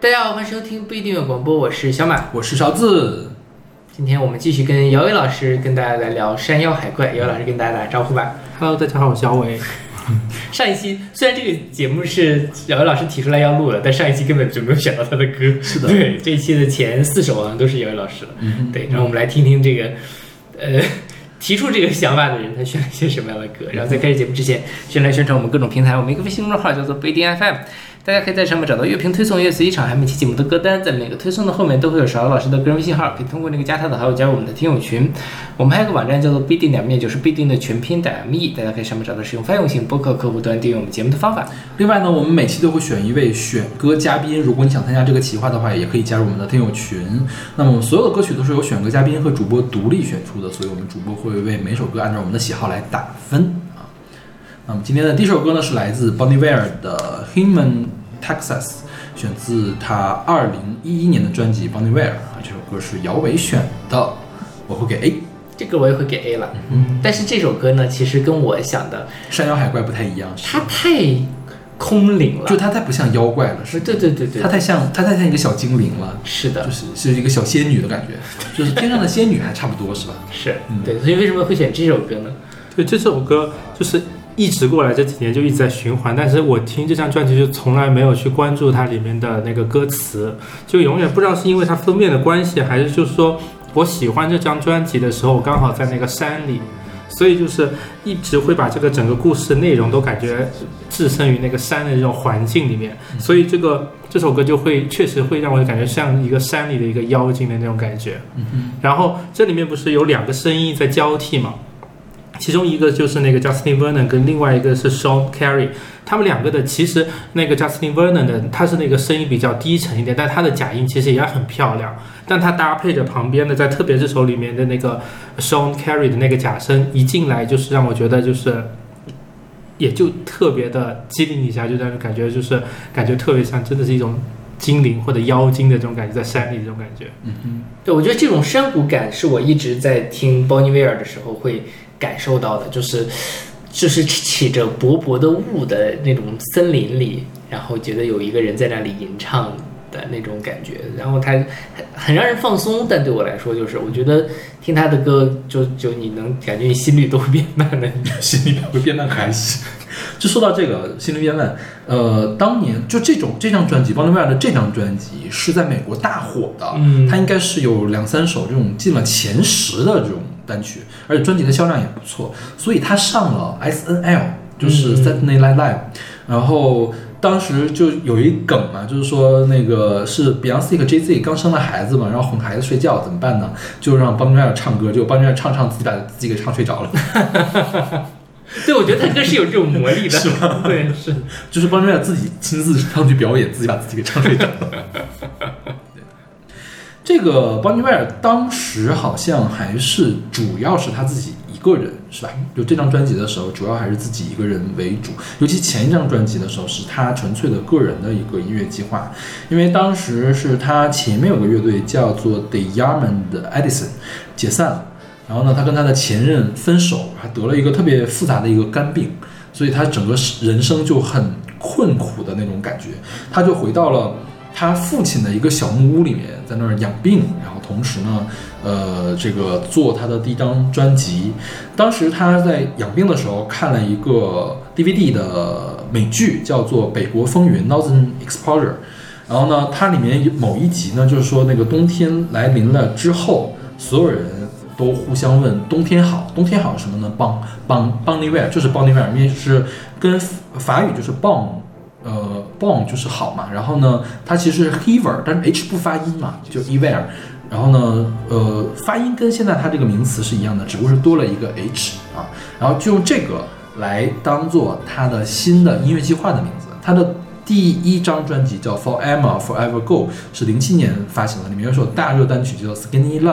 大家好，欢迎收听不一定有广播，我是小马。我是勺子，今天我们继续跟姚伟老师跟大家来聊山妖海怪。姚伟老师跟大家打个招呼吧。Hello，大家好，我是姚伟。上一期虽然这个节目是姚伟老师提出来要录的，但上一期根本就没有选到他的歌。是的对，这一期的前四首好像都是姚姚老师的。嗯对，然后我们来听听这个，呃，提出这个想法的人他选了一些什么样的歌。然后在开始节目之前，先来宣传我们各种平台。我们一个微信公众号叫做不一定 FM，大家可以在上面找到乐评推送、乐随一场还有每期节目的歌单，在每个推送的后面都会有勺老师的个人微信号，可以通过那个加他的好友加入我们的听友群。我们还有个网站叫做必定两面就是必定的全拼点 me，大家可以上面找到使用泛用型播客客户端订阅我们节目的方法。另外呢，我们每期都会选一位选歌嘉宾，如果你想参加这个企划的话，也可以加入我们的听友群。那么我们所有的歌曲都是由选歌嘉宾和主播独立选出的，所以我们主播会为每首歌按照我们的喜好来打分啊。那么今天的第一首歌呢，是来自 Bonnie Ware 的《Human Texas》，选自他二零一一年的专辑《Bonnie Ware》啊。这首歌是姚伟选的，我会给 A。这个我也会给 A 了，嗯，但是这首歌呢，其实跟我想的，山妖海怪不太一样，它太空灵了，就它太不像妖怪了，是对对对对它，太像它太像一个小精灵了。是的就，是是一个小仙女的感觉，就是天上的仙女还差不多是吧？是嗯对，所以为什么会选这首歌呢？对这首歌，就是一直过来这几年就一直在循环，但是我听这张专辑就从来没有去关注它里面的那个歌词，就永远不知道是因为它封面的关系，还是就是说我喜欢这张专辑的时候，刚好在那个山里。所以就是一直会把这个整个故事内容都感觉置身于那个山的这种环境里面，所以这个这首歌就会确实会让我感觉像一个山里的一个妖精的那种感觉。然后这里面不是有两个声音在交替嘛？其中一个就是那个 Justin Vernon，跟另外一个是 Sean Carey，他们两个的其实那个 Justin Vernon 的他是那个声音比较低沉一点，但他的假音其实也很漂亮，但他搭配着旁边的，在特别这首里面的那个 Sean Carey 的那个假声，一进来就是让我觉得就是。也就特别的机灵一下，就让人感觉就是感觉特别像，真的是一种精灵或者妖精的这种感觉，在山里这种感觉。嗯嗯，对，我觉得这种山谷感是我一直在听 Bonnie Ware 的时候会感受到的，就是就是起着薄薄的雾的那种森林里，然后觉得有一个人在那里吟唱的那种感觉，然后他很很让人放松，但对我来说就是我觉得听他的歌就就你能感觉你心率都会变慢的，心率会变慢还行。就说到这个心率变慢，呃，当年就这种这张专辑 n n i e 的这张专辑是在美国大火的，嗯。它应该是有两三首这种进了前十的这种单曲，而且专辑的销量也不错，所以他上了 S N L，就是嗯 Saturday Night Live，、然后。当时就有一梗嘛，就是说那个是 Beyonce 和 Jay Z 刚生了孩子嘛，然后哄孩子睡觉怎么办呢？就让 b o n n i e 唱歌，就 b o n n i e 唱唱自己把自己给唱睡着了。对我觉得他歌是有这种魔力的，是吗 对，是。就是 b o n n i e 自己亲自上去表演，自己把自己给唱睡着了。这个 b o n n i e 当时好像还是主要是他自己一个人，是吧？就这张专辑的时候，主要还是自己一个人为主。尤其前一张专辑的时候，是他纯粹的个人的一个音乐计划，因为当时是他前面有个乐队叫做 The Yarman 的 Edison 解散了，然后呢，他跟他的前任分手，还得了一个特别复杂的一个肝病。所以他整个人生就很困苦的那种感觉，他就回到了他父亲的一个小木屋里面，在那儿养病，然后同时呢，呃，这个做他的第一张专辑。当时他在养病的时候看了一个 DVD 的美剧，叫做《北国风云》（Northern Exposure）。然后呢，它里面有某一集呢，就是说那个冬天来临了之后，所有人都互相问冬天好，冬天好什么呢？邦邦邦尼维尔就是邦尼维尔，因为是跟法语就是邦，呃，bon 就是好嘛。然后呢，它其实是 heaver，但是 h 不发音嘛，就 e v e r 然后呢，呃，发音跟现在它这个名词是一样的，只不过是多了一个 h 啊。然后就用这个来当做它的新的音乐计划的名字，它的。第一张专辑叫《Forever Forever Go》，是零七年发行的，里面有首大热单曲叫做《Skinny Love》，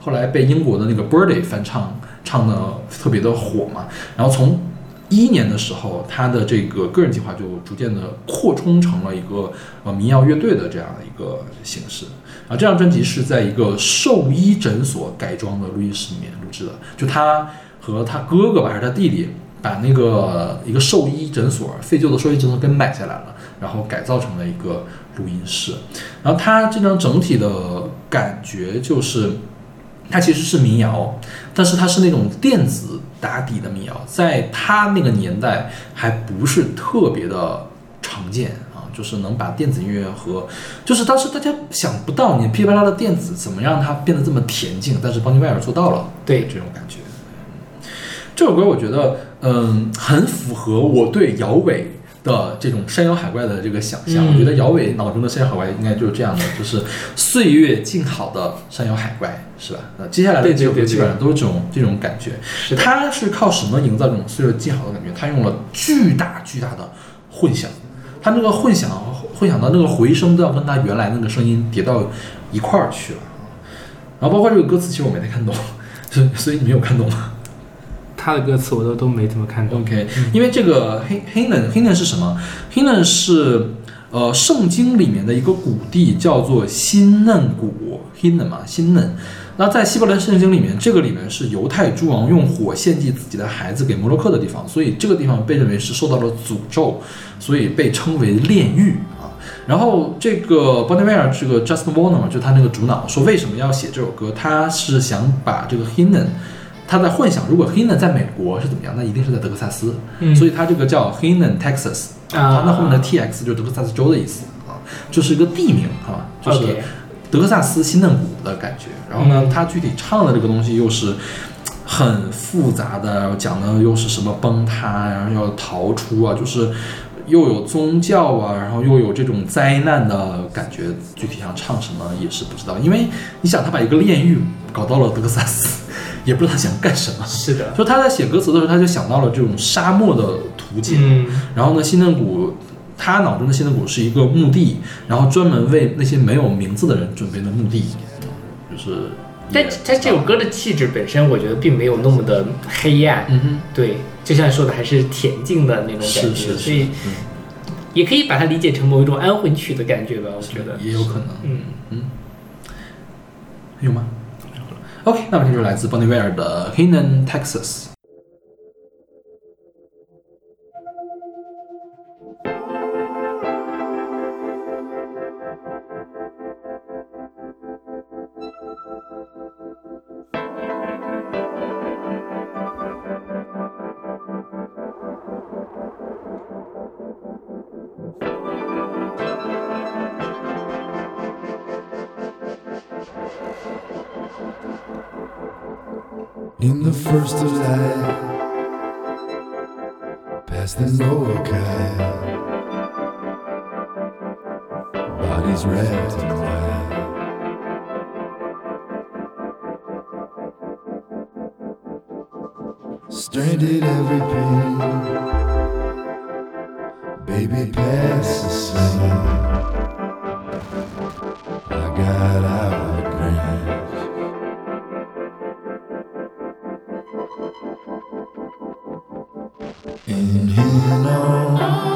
后来被英国的那个 Birdy 翻唱，唱的特别的火嘛。然后从一一年的时候，他的这个个人计划就逐渐的扩充成了一个呃民谣乐队的这样的一个形式。啊，这张专辑是在一个兽医诊所改装的录音室里面录制的，就他和他哥哥吧，还是他弟弟，把那个一个兽医诊所废旧的兽医诊所给买下来了，然后改造成了一个录音室。然后它这张整体的感觉就是，它其实是民谣，但是它是那种电子打底的民谣，在他那个年代还不是特别的常见啊，就是能把电子音乐和，就是当时大家想不到你噼里啪啦的电子怎么让它变得这么恬静，但是邦尼威尔做到了，对这种感觉。这首歌我觉得，嗯，很符合我对姚伟的这种山妖海怪的这个想象。嗯我觉得姚伟脑中的山妖海怪应该就是这样的，就是岁月静好的山妖海怪，是吧？那接下来的几首歌基本上都是这种这种感觉。他是靠什么营造这种岁月静好的感觉？他用了巨大巨大的混响，他那个混响混响到那个回声都要跟他原来那个声音叠到一块儿去了。然后包括这个歌词，其实我没太看懂，所以所以你没有看懂吗？他的歌词我都都没怎么看懂。OK，因为这个黑黑嫩黑嫩是什么？？He Nun 是呃圣经里面的一个谷地，叫做新嫩谷，He Nun 嘛，新嫩。那在希伯来圣经里面，这个里面是犹太诸王用火献祭自己的孩子给摩洛克的地方，所以这个地方被认为是受到了诅咒，所以被称为炼狱啊。然后这个 r 这个 Justin Warner 嘛，就他那个主脑说为什么要写这首歌，他是想把这个 h i n n 他在幻想，如果 h i n n 在美国是怎么样，那一定是在德克萨斯，嗯所以他这个叫 h i n n Texas 啊他那后面的 TX 就是德克萨斯州的意思啊，就是一个地名啊，就是德克萨斯新嫩谷的感觉。然后呢嗯，他具体唱的这个东西又是很复杂的，然后讲的又是什么崩塌，然后要逃出啊，就是又有宗教啊，然后又有这种灾难的感觉。具体想唱什么也是不知道，因为你想他把一个炼狱搞到了德克萨斯，也不知道他想干什么。是的，就他在写歌词的时候，他就想到了这种沙漠的图景，嗯，然后呢，新嫩谷，他脑中的新嫩谷是一个墓地，然后专门为那些没有名字的人准备的墓地，就是但他。这首歌的气质本身，我觉得并没有那么的黑暗，嗯哼，对，就像说的，还是恬静的那种感觉，是是是，所以嗯。也可以把它理解成某一种安魂曲的感觉吧，我觉得，也有可能。嗯，有吗？OK，那么这就是来自 Bonnie Ware 的 Hinan Texas。Baby, pass the soda. I got out of grams. And he knows.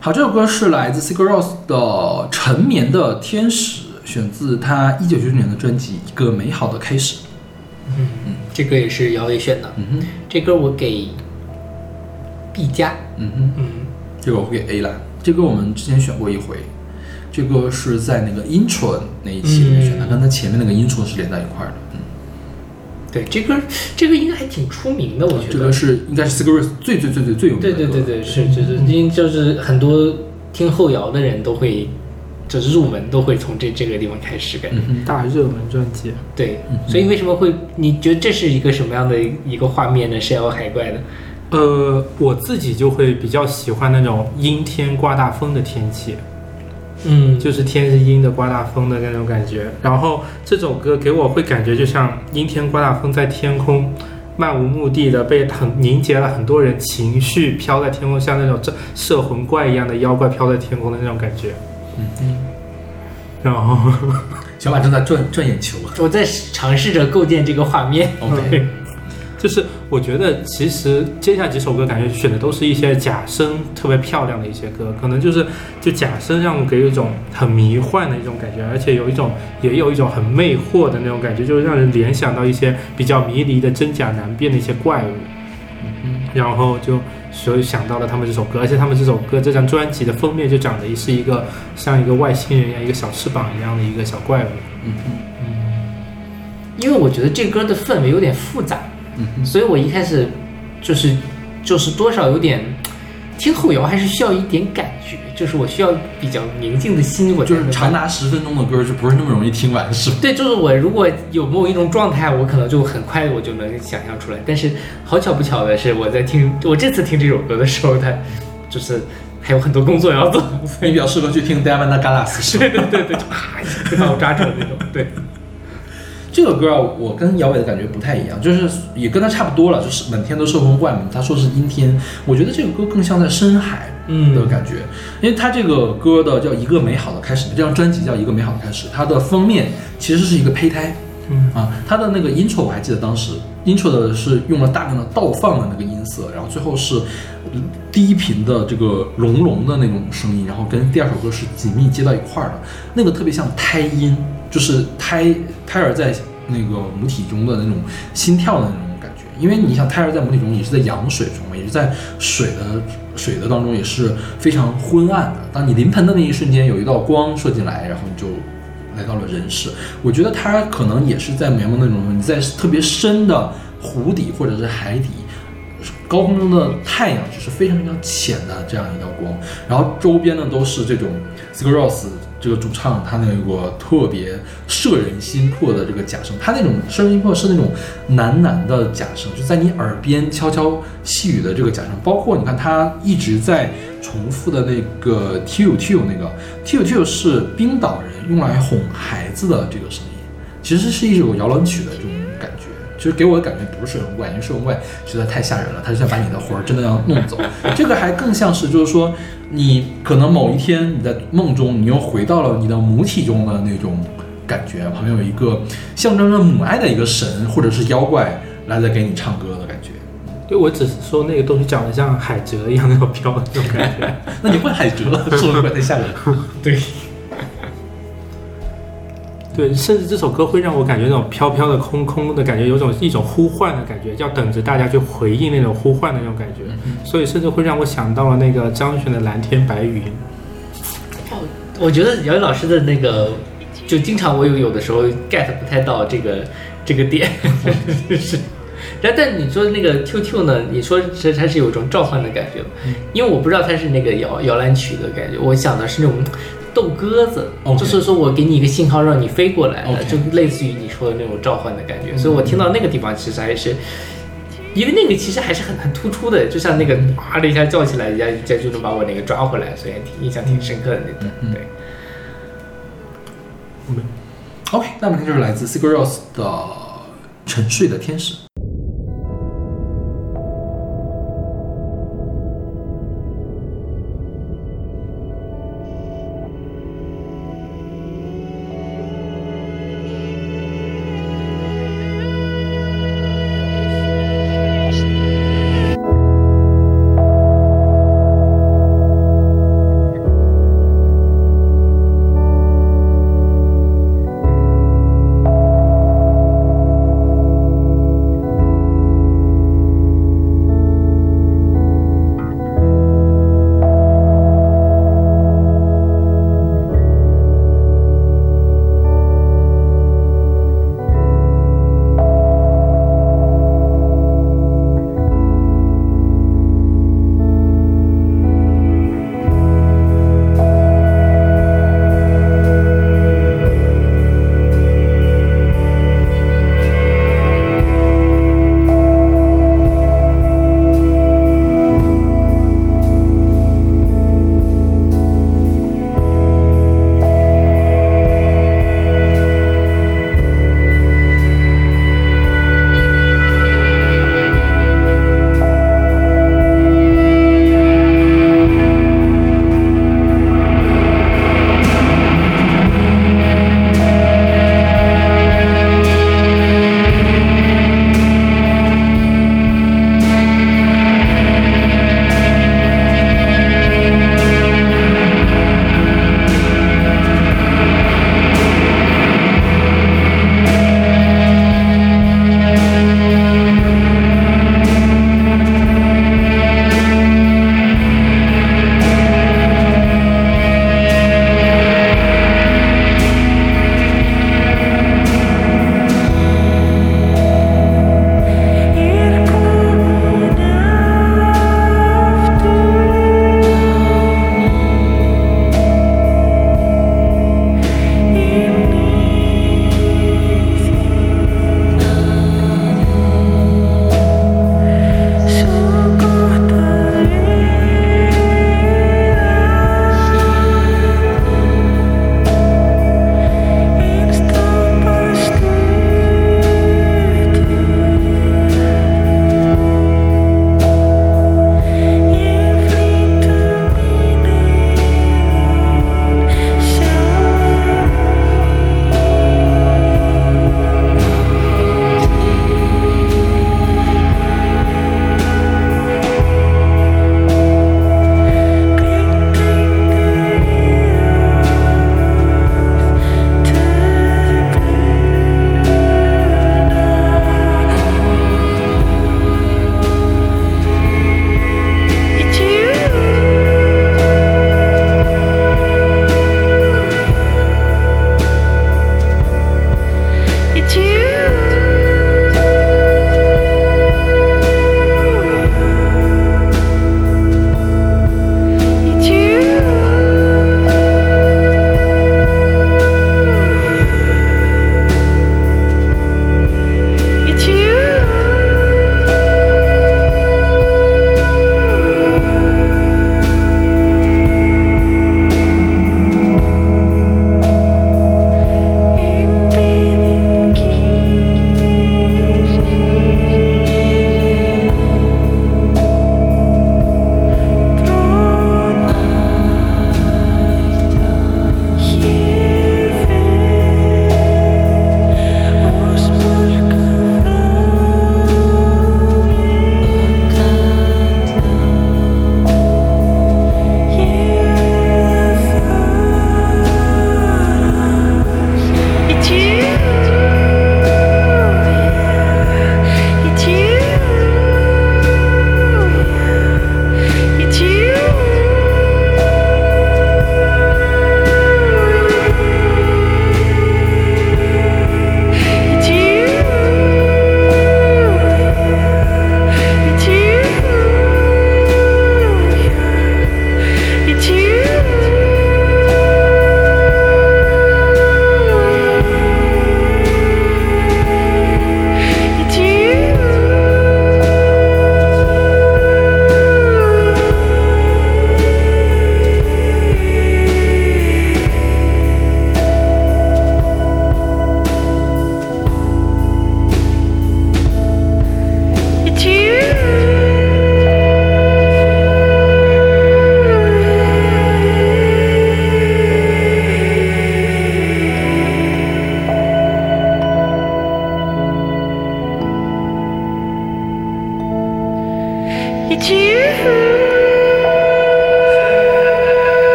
好，这首歌是来自 Sigur Rós 的《沉眠的天使》，选自他一九九九年的专辑《一个美好的开始》。嗯这歌也是姚伟选的，嗯哼，这歌我给 B 加，嗯哼，嗯，这个我会给 A 啦。这歌我们之前选过一回，这歌是在那个 intro 那一期里面选的，嗯跟它前面那个 intro 是连在一块儿的。嗯，对，这歌这个应该还挺出名的，我觉得。这个是应该是 Sigur Rós 最最最最最有名的对歌。对对对，是就是因为就是很多听后摇的人都会，就是入门都会从这这个地方开始感觉。嗯，大热门专辑。对，所以为什么会？你觉得这是一个什么样的一个画面呢？是要海怪的？呃，我自己就会比较喜欢那种阴天刮大风的天气，嗯，就是天是阴的，刮大风的那种感觉。然后这首歌给我会感觉就像阴天刮大风，在天空漫无目的的被很凝结了很多人情绪飘在天空，像那种这摄魂怪一样的妖怪飘在天空的那种感觉。嗯然后 小马正在转转眼球。我在尝试着构建这个画面。OK，就是我觉得其实接下来几首歌感觉选的都是一些假声特别漂亮的一些歌，可能就是就假声让我给一种很迷幻的一种感觉，而且有一种也有一种很魅惑的那种感觉，就是让人联想到一些比较迷离的真假难辨的一些怪物。然后就所以想到了他们这首歌，而且他们这首歌这张专辑的封面就长得是一个像一个外星人一样，一个小翅膀一样的一个小怪物。嗯哼，因为我觉得这歌的氛围有点复杂，嗯，所以我一开始就是就是多少有点听后摇还是需要一点感觉，就是我需要比较宁静的心，我就是长达十分钟的歌就不是那么容易听完，是吧？对，就是我如果有某一种状态，我可能就很快我就能想象出来。但是好巧不巧的是，我在听我这次听这首歌的时候，它就是还有很多工作要做，所以你比较适合去听 Diamond Galas，是？对对对对，就啪就把我抓住了那种。对，这个歌啊，我跟姚伟的感觉不太一样，就是也跟他差不多了，就是满天都是风怪嘛。他说是阴天，我觉得这个歌更像在深海嗯的感觉，因为他这个歌的叫一个美好的开始，这张专辑叫一个美好的开始，它的封面其实是一个胚胎。嗯啊，它的那个 intro 我还记得当时 intro 的是用了大量的倒放的那个音色，然后最后是低频的这个隆隆的那种声音，然后跟第二首歌是紧密接到一块儿的，那个特别像胎音，就是胎胎儿在那个母体中的那种心跳的那种感觉。因为你想，胎儿在母体中也是在羊水中，也是在水的水的当中也是非常昏暗的。当你临盆的那一瞬间，有一道光射进来，然后你就来到了人世。我觉得它可能也是在描摹那种你在特别深的湖底或者是海底，高空中的太阳只是非常非常浅的这样一道光，然后周边呢都是这种 sigross 这个主唱他那个特别摄人心魄的这个假声，他那种摄人心魄是那种喃喃的假声，就在你耳边悄悄细语的这个假声，包括你看他一直在重复的那个 tu tu 那个 tu tu 是冰岛人用来哄孩子的这个声音，其实是一首摇篮曲的。其实给我的感觉不是水龙怪，因为水龙怪实在太吓人了，他就想把你的魂儿真的要弄走。这个还更像是就是说，你可能某一天你在梦中，你又回到了你的母体中的那种感觉，旁边有一个象征着母爱的一个神或者是妖怪来在给你唱歌的感觉。对，我只是说那个东西长得像海蜇一样那种飘的那种感觉。那你换海蜇了，摄魂怪太吓人了。对，对，甚至这首歌会让我感觉那种飘飘的、空空的感觉，有种一种呼唤的感觉，要等着大家去回应那种呼唤的那种感觉，所以甚至会让我想到了那个张悬的《蓝天白云》。我觉得姚宇老师的那个，就经常我有有的时候 get 不太到这个这个点，是。但，但你说那个 QQ 呢？你说是它是有一种召唤的感觉？因为我不知道它是那个摇摇篮曲的感觉，我想的是那种逗鸽子就是说我给你一个信号让你飞过来就类似于你说的那种召唤的感觉。所以我听到那个地方其实还是。因为那个其实还是很很突出的，就像那个哇的一下叫起来，人家一下就能把我那个抓回来，所以还挺印象挺深刻的那段。嗯对，OK，那么听就是来自 Sigur Rós 的《沉睡的天使》。「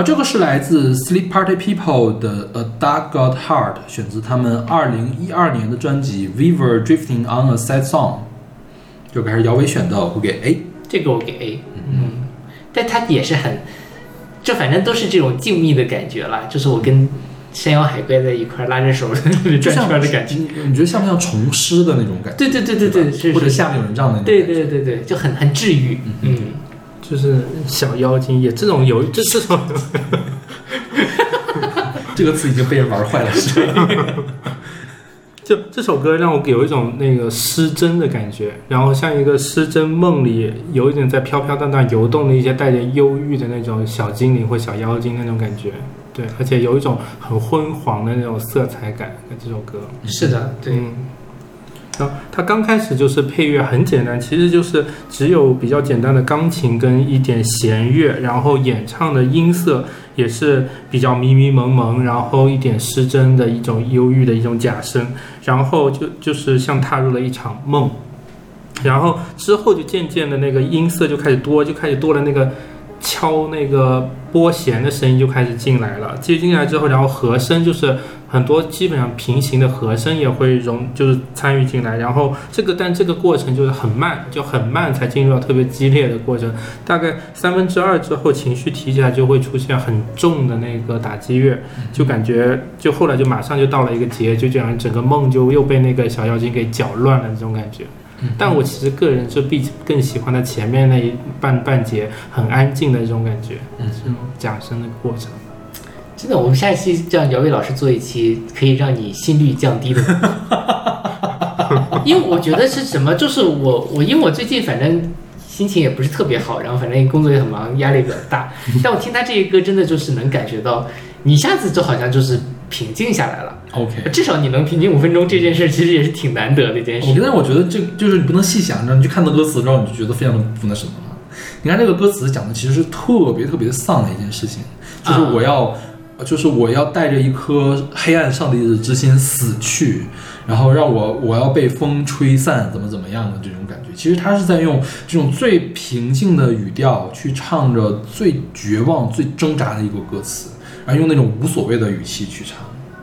啊，这个是来自 Sleep Party People 的《A Dark God Heart》，选自他们二零一二年的专辑《River Drifting on a Sad Song》。这个还是姚伟选的，我给 A。这个我给 A，嗯，但它也是很，这反正都是这种静谧的感觉啦，就是我跟山妖海龟在一块儿拉着手 转圈的感觉。你你觉得像不像虫师的那种感觉？对对对对对，吧或者是是，下面有人这样的那种对对对对，就很很治愈，嗯，就是小妖精也这种有这 这种 这个词已经被人玩坏了，是吧？就这首歌让我有一种那个失真的感觉，然后像一个失真梦里有一点在飘飘荡荡游动的一些带点忧郁的那种小精灵或小妖精那种感觉，对，而且有一种很昏黄的那种色彩感。这首歌，是的，对，嗯，它刚开始就是配乐很简单，其实就是只有比较简单的钢琴跟一点弦乐，然后演唱的音色也是比较迷迷蒙蒙，然后一点失真的一种忧郁的一种假声，然后就就是像踏入了一场梦，然后之后就渐渐的那个音色就开始多，就开始多了那个敲那个拨弦的声音就开始进来了，接进来之后，然后和声就是很多基本上平行的和声也会融，就是参与进来，然后这个但这个过程就是很慢，就很慢才进入到特别激烈的过程，大概三分之二之后情绪提起来就会出现很重的那个打击乐，就感觉就后来就马上就到了一个结，就这样整个梦就又被那个小妖精给搅乱了这种感觉。但我其实个人是比更喜欢它前面那一半半节很安静的这种感觉，嗯这种假声的过程。真的，我们下一期让姚伟老师做一期可以让你心率降低的，因为我觉得是什么，就是我我因为我最近反正心情也不是特别好，然后反正工作也很忙，压力比较大，但我听他这些歌真的就是能感觉到，你一下子就好像就是平静下来了，OK。至少你能平静五分钟，这件事其实也是挺难得的一件我事。但是我觉得这就是你不能细想，你去看到歌词之后，你就觉得非常的不那什么了。你看这个歌词讲的其实是特别特别丧的一件事情，就是我要，就是我要带着一颗黑暗上帝的之心死去，然后让我我要被风吹散，怎么怎么样的这种感觉。其实他是在用这种最平静的语调去唱着最绝望、最挣扎的一个歌词，然后用那种无所谓的语气去唱。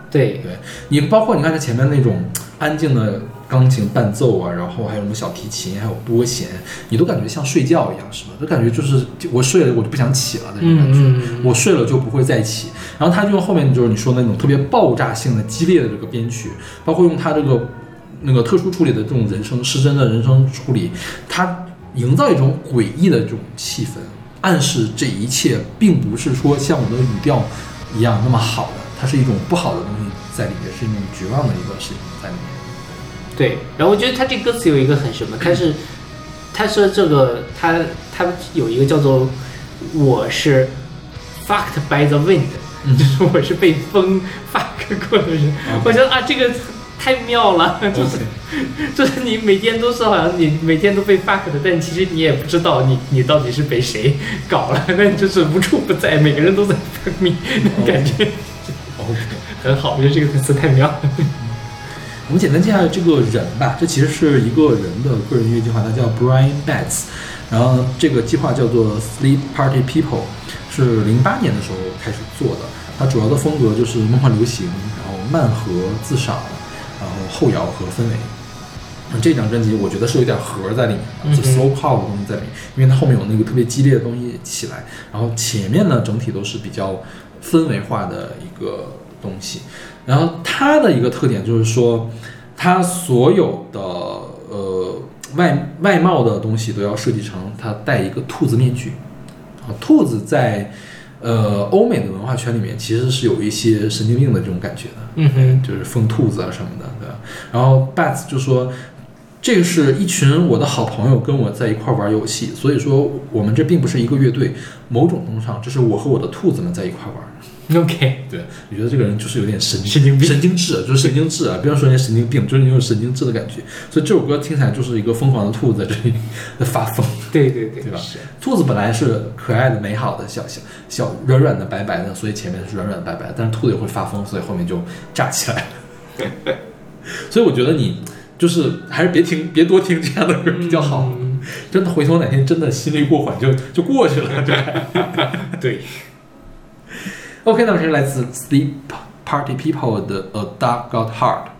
对，对你，包括你看他前面那种安静的钢琴伴奏啊，然后还有什么小提琴，还有拨弦，你都感觉像睡觉一样，是吧？就感觉就是我睡了，我就不想起了那种感觉。嗯嗯我睡了就不会再起。然后他就用后面就是你说的那种特别爆炸性的、激烈的这个编曲，包括用他这个那个特殊处理的这种人声失真的人声处理，他营造一种诡异的这种气氛，暗示这一切并不是说像我的语调一样那么好的，它是一种不好的东西在里面，是一种绝望的一个事情在里面。对，然后我觉得他这歌词有一个很什么，他是他说这个他他有一个叫做我是 fucked by the wind，、就是我是被风 fuck 过的人。我觉得啊，这个太妙了，就是就是你每天都是好像你每天都被 fuck 的，但其实你也不知道你你到底是被谁搞了，但就是无处不在，每个人都在 fuck me 那种感觉。OK，很好，我觉得这个词太妙了。我们简单介绍这个人吧，这其实是一个人的个人音乐计划，他叫 Brian Betts，然后，这个计划叫做 Sleep Party People，是零八年的时候开始做的。它主要的风格就是梦幻流行，然后慢和自赏，然后后摇和氛围。嗯这张专辑我觉得是有点核在里面的，就嗯哼 slow pop 的东西在里面，因为它后面有那个特别激烈的东西起来，然后前面呢整体都是比较氛围化的一个东西。然后它的一个特点就是说，它所有的呃外外貌的东西都要设计成它戴一个兔子面具啊，兔子在呃欧美的文化圈里面其实是有一些神经病的这种感觉的，嗯哼，就是疯兔子啊什么的，对吧？然后 Bats 就说，这个是一群我的好朋友跟我在一块玩游戏，所以说我们这并不是一个乐队，某种程度上这是我和我的兔子们在一块玩。OK，对，我觉得这个人就是有点神神经病神经质，就是神经质啊！不要说人家神经病，就是你有神经质的感觉。所以这首歌听起来就是一个疯狂的兔子在这里在发疯。对对对，对吧。兔子本来是可爱的、美好的、小小小软软的、白白的，所以前面是软软白白的。但是兔子也会发疯，所以后面就炸起来了。所以我觉得你就是还是别听，别多听这样的歌比较好。嗯真的回头哪天真的心率过缓就就过去了。对。对，OK，那么这是来自 Sleep Party People 的 A Dog Got Hard。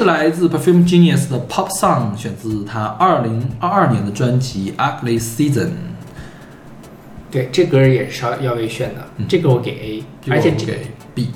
是来自 Perfume Genius 的 Pop Song，选自他二零二二年的专辑《Ugly Season》。对，这歌也是要要为选的，嗯这个我给 A，这个而且给 B。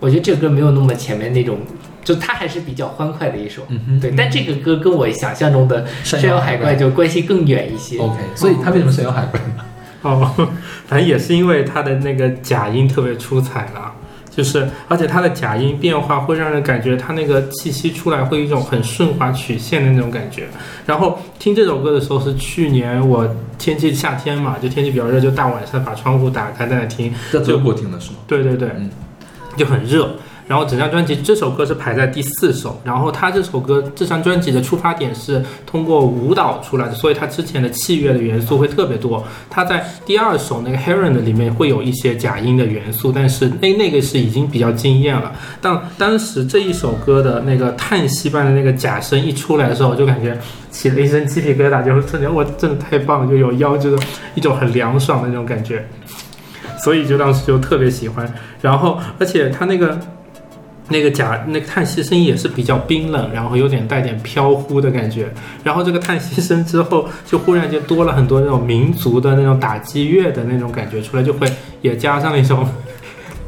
我觉得这个歌没有那么前面那种就它还是比较欢快的一首。嗯哼对，但这个歌跟我想象中的山山摇海怪怪就关系更远一些。OK，所以他为什么山妖海怪呢？哦，反正也是因为它的那个假音特别出彩了，就是而且它的假音变化会让人感觉它那个气息出来会有一种很顺滑曲线的那种感觉。然后听这首歌的时候是去年我天气夏天嘛，就天气比较热，就大晚上把窗户打开在那听，在德国听的是吗？对对对，嗯就很热。然后整张专辑这首歌是排在第四首，然后他这首歌这张专辑的出发点是通过舞蹈出来的，所以他之前的器乐的元素会特别多。他在第二首那个 Heron 的里面会有一些假音的元素，但是那那个是已经比较惊艳了。但当时这一首歌的那个叹息般的那个假声一出来的时候，就感觉起了一身鸡皮疙瘩，就是瞬间我真的太棒了，就有腰就是一种很凉爽的那种感觉。所以就当时就特别喜欢，然后而且他那个那个假那个叹息声也是比较冰冷，然后有点带点飘忽的感觉。然后这个叹息声之后，就忽然间多了很多那种民族的那种打击乐的那种感觉出来，就会也加上一种。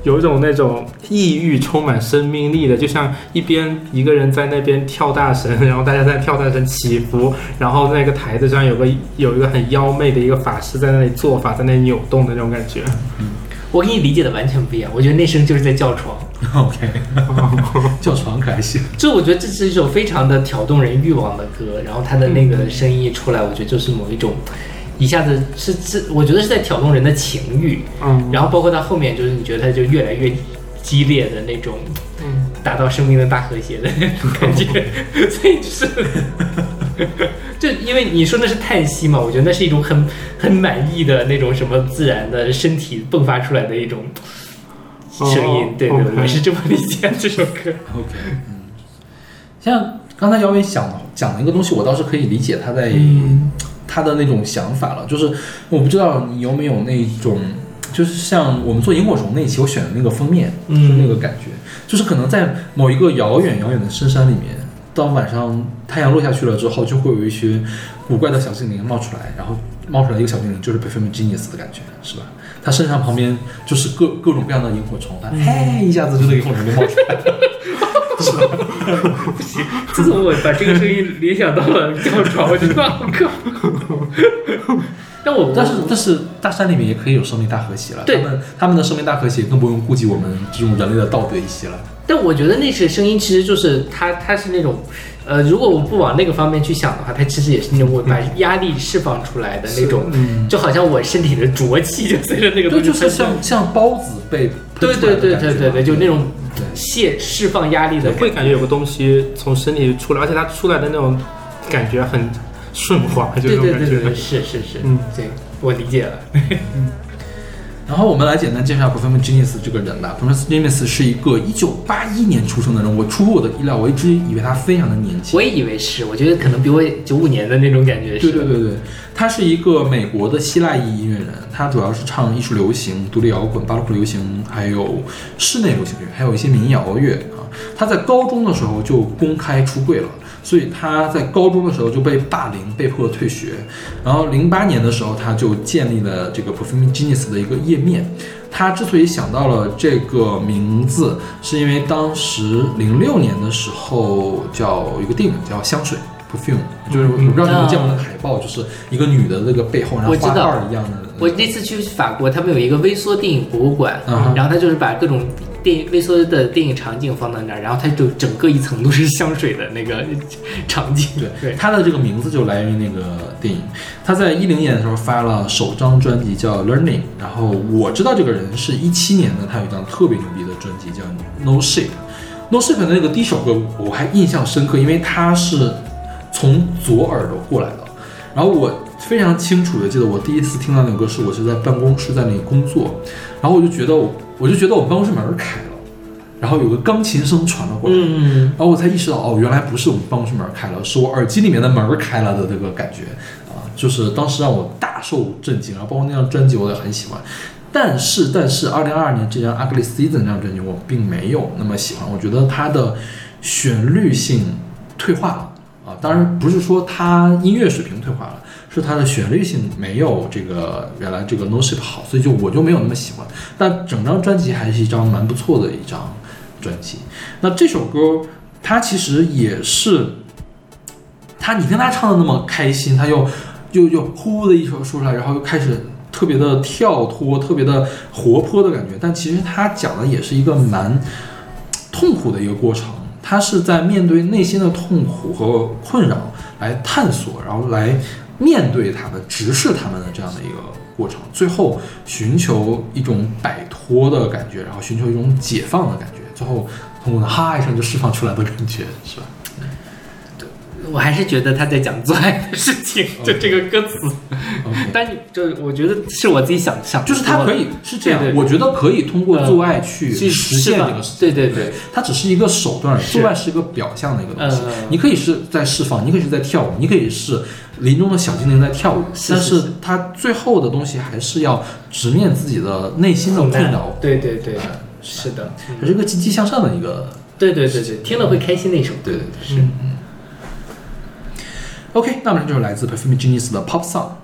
有一种那种抑郁、充满生命力的，就像一边一个人在那边跳大神，然后大家在跳大神起伏，然后那个台子上有个有一个很妖媚的一个法师在那里做法，在那里扭动的那种感觉。我跟你理解的完全不一样，我觉得那声就是在叫床。OK，叫床可还行。就我觉得这是一首非常的挑动人欲望的歌，然后它的那个声音一出来，我觉得就是某一种，一下子是是，我觉得是在挑动人的情欲，嗯，然后包括到后面就是你觉得它就越来越激烈的那种，嗯，达到生命的大和谐的那种感觉，所以就是，就因为你说那是叹息嘛，我觉得那是一种很很满意的那种什么自然的身体迸发出来的一种声音，哦对对我是这么理解这首歌。OK，嗯，像刚才姚伟讲讲的一个东西，我倒是可以理解他在、嗯他的那种想法了。就是我不知道你有没有那种，就是像我们做萤火虫那一期我选的那个封面，嗯就是那个感觉，就是可能在某一个遥远遥远的深山里面，到晚上太阳落下去了之后，就会有一些古怪的小精灵冒出来，然后冒出来一个小精灵就是 Perfume Genius 的感觉，是吧？他身上旁边就是各各种各样的萤火虫，他嘿一下子就那个萤火虫就冒出来了。不行自从我把这个声音联想到了叫床，我觉得好可怕。但我但是但是大山里面也可以有生命大和谐了，他们他们的生命大和谐更不用顾及我们这种人类的道德一些了。但我觉得那些声音其实就是它，它是那种，呃，如果我不往那个方面去想的话，它其实也是那种我把压力释放出来的那种，嗯。就好像我身体的浊气就随着那个对，就是东西喷出来像像孢子被对对对对对对，就那种泄释放压力的会感觉。有个东西从身体出来，而且它出来的那种感觉很顺滑，就对那种感觉。对对对，是是是，嗯，对我理解了。然后我们来简单介绍 Perfume Genius 这个人吧。Perfume Genius 是一个一九八一年出生的人，我出乎我的意料，我一直以为他非常的年轻我。也以为是，我觉得可能比我九五年的那种感觉是。对对对对，他是一个美国的希腊裔音乐人，他主要是唱艺术流行、独立摇滚、巴洛克流行，还有室内流行乐，还有一些民谣乐啊。他在高中的时候就公开出柜了，所以他在高中的时候就被霸凌，被迫退学。然后零八年的时候，他就建立了这个 Perfume Genius 的一个页面。他之所以想到了这个名字，是因为当时零六年的时候叫一个电影叫《香水》（Perfume），就是我不知道你们见过那个海报，就是一个女的那个背后，然后花我知道瓣儿一样的那个。我那次去法国，他们有一个微缩电影博物馆，嗯然后他就是把各种电影微缩的电影场景放到那儿，然后它就整个一层都是香水的那个场景。对对，他的这个名字就来源于那个电影。他在一零年的时候发了首张专辑叫《Learning》，然后我知道这个人是一七年的，他有一张特别牛逼的专辑叫《No Shape》。No Shape 的那个第一首歌我还印象深刻，因为他是从左耳朵过来的。然后我非常清楚的记得，我第一次听到那首歌是我是在办公室在那里工作，然后我就觉得我我就觉得我办公室门儿开了，然后有个钢琴声传了过来，嗯，然后我才意识到，哦，原来不是我们办公室门开了，是我耳机里面的门开了的这个感觉啊，就是当时让我大受震惊。然后包括那张专辑我也很喜欢，但是但是二零二二年这张《Ugly Season》这张专辑我并没有那么喜欢，我觉得它的旋律性退化了啊，当然不是说它音乐水平退化了。是它的旋律性没有这个原来这个 No Shape 好，所以就我就没有那么喜欢。但整张专辑还是一张蛮不错的一张专辑。那这首歌他其实也是，他你听他唱的那么开心，他又又又呼的一首说出来，然后又开始特别的跳脱，特别的活泼的感觉。但其实他讲的也是一个蛮痛苦的一个过程，他是在面对内心的痛苦和困扰来探索，然后来面对他们，直视他们的这样的一个过程，最后寻求一种摆脱的感觉，然后寻求一种解放的感觉，最后通过哈一声就释放出来的感觉，是吧？我还是觉得他在讲做爱的事情，就这个歌词。但你就我觉得是我自己想想，就是他可以是这样我觉得可以通过做爱去去实现这个事情。对对对，它只是一个手段而已，做爱是一个表象的一个东西。嗯你可以是在释放，你可以是在跳舞，你可以是林中的小精灵在跳舞，但是是是它最后的东西还是要直面自己的内心的困扰。对对对哎，是的，还是一个积极向上的一个。对对对对，听了会开心的一首歌。对对对，是。OK，那么这就是来自 Perfume Genius 的 Pop Song。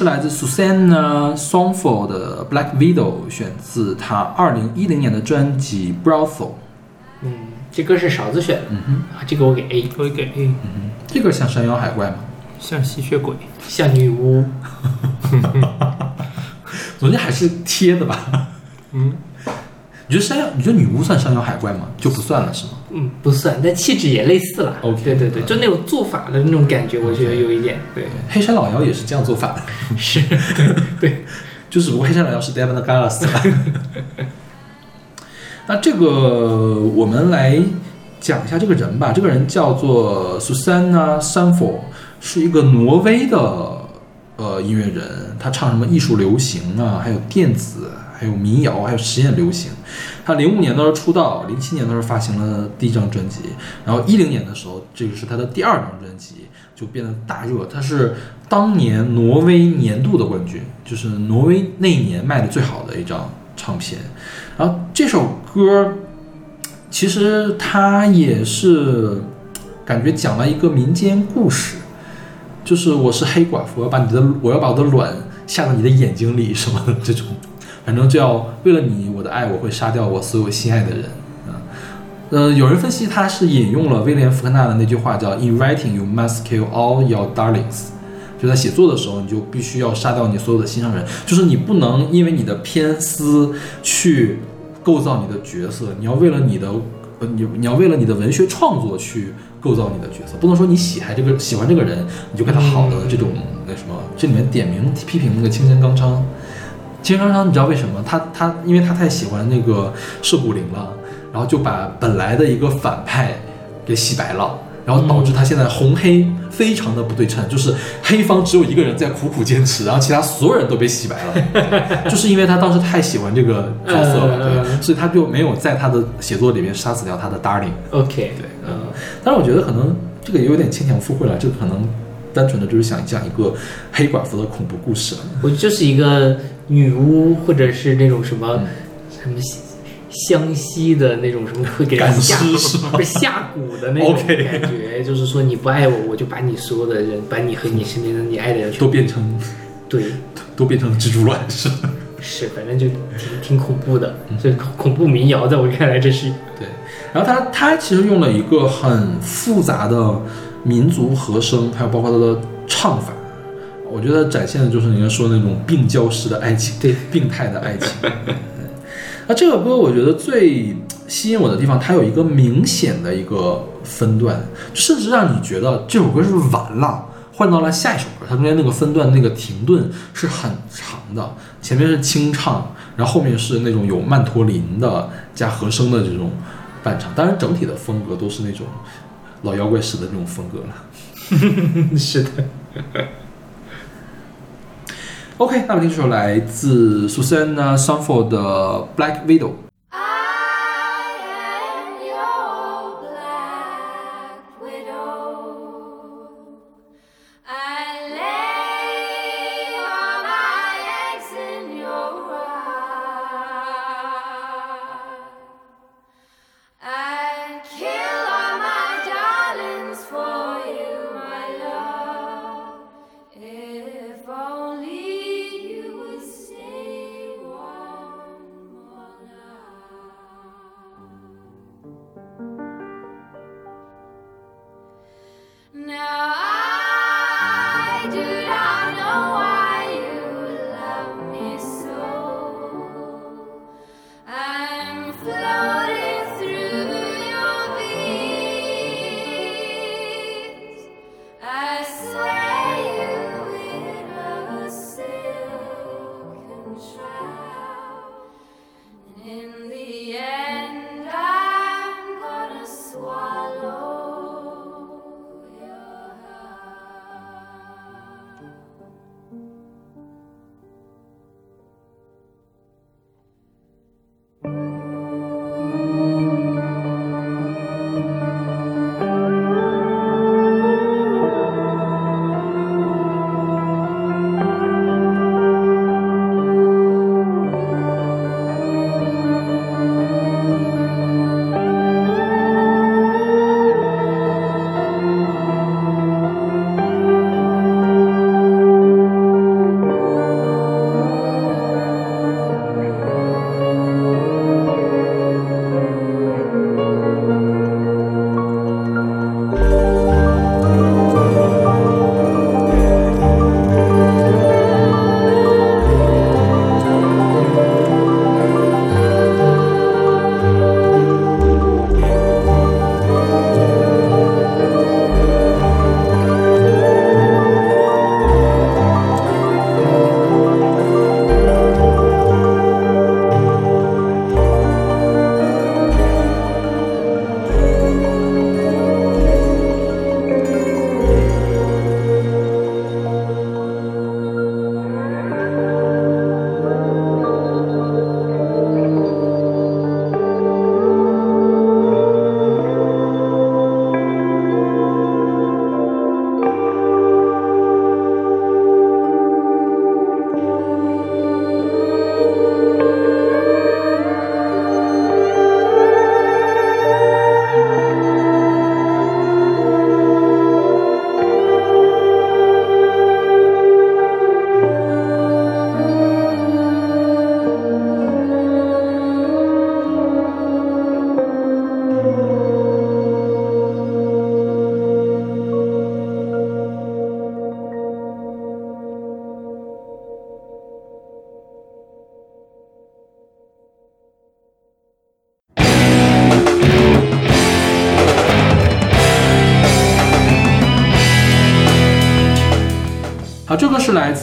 是来自 Susanna Songful 的 Black Widow，选自她二零一零年的专辑《Brothel》。嗯，这歌是勺子选的，嗯哼，啊，这个我给 A，我给 A，嗯哼这个像山妖海怪吗？像吸血鬼。像女巫，总之还是贴的吧。嗯，你觉得山妖？你觉得女巫算山妖海怪吗？就不算了是吗？嗯，不算，但气质也类似了。OK 对对对，就那种做法的那种感觉，我觉得有一点，对，黑山老妖也是这样做法的，是，对，就只不过黑山老妖是 Devon Gallas。那这个我们来讲一下这个人吧。这个人叫做 Susanna Sanford，是一个挪威的呃音乐人，他唱什么艺术流行啊，还有电子，还有民谣，还有实验流行。他零五年的时候出道，零七年的时候发行了第一张专辑，然后一零年的时候，这个是他的第二张专辑，就变得大热。他是当年挪威年度的冠军，就是挪威那一年卖的最好的一张唱片。然后这首歌，其实它也是感觉讲了一个民间故事，就是我是黑寡妇，我要把你的我要把我的卵下到你的眼睛里什么的这种，反正就要为了你我的爱，我会杀掉我所有心爱的人。呃，有人分析他是引用了威廉福克纳的那句话，叫 “In writing, you must kill all your darlings”。就在写作的时候，你就必须要杀掉你所有的心上人，就是你不能因为你的偏私去构造你的角色，你要为了你的你你要为了你的文学创作去构造你的角色，不能说你喜爱这个喜欢这个人，你就给他好的这种那什么。这里面点名批评那个青山刚昌，青山刚昌你知道为什么？他他因为他太喜欢那个涉谷灵了，然后就把本来的一个反派给洗白了。然后导致他现在红黑非常的不对称，就是黑方只有一个人在苦苦坚持，然后其他所有人都被洗白了，就是因为他当时太喜欢这个角色了，所以他就没有在他的写作里面杀死掉他的 darling。OK，对嗯，但是我觉得可能这个也有点牵强附会了，这个可能单纯的就是想讲一个黑寡妇的恐怖故事。我就是一个女巫，或者是那种什么、嗯什么湘西的那种什么会给人下下蛊的那种感觉就是说你不爱我，我就把你所有的人，把你和你身边的你爱的人都变成对，都变成蜘蛛卵是反正就挺挺恐怖的，这恐恐怖民谣，在我看来这是。对，然后他他其实用了一个很复杂的民族和声，还有包括他的唱法，我觉得展现的就是人家说的那种病娇式的爱情，对，病态的爱情。那这个歌我觉得最吸引我的地方，它有一个明显的一个分段，甚至让你觉得这首歌是不是完了。换到了下一首歌，它中间那个分段那个停顿是很长的，前面是清唱，然后后面是那种有曼陀林的加和声的这种伴唱，当然整体的风格都是那种老妖怪式的那种风格了。是的，OK，那么听这首来自 Susanna Sanford 的《Black Widow》。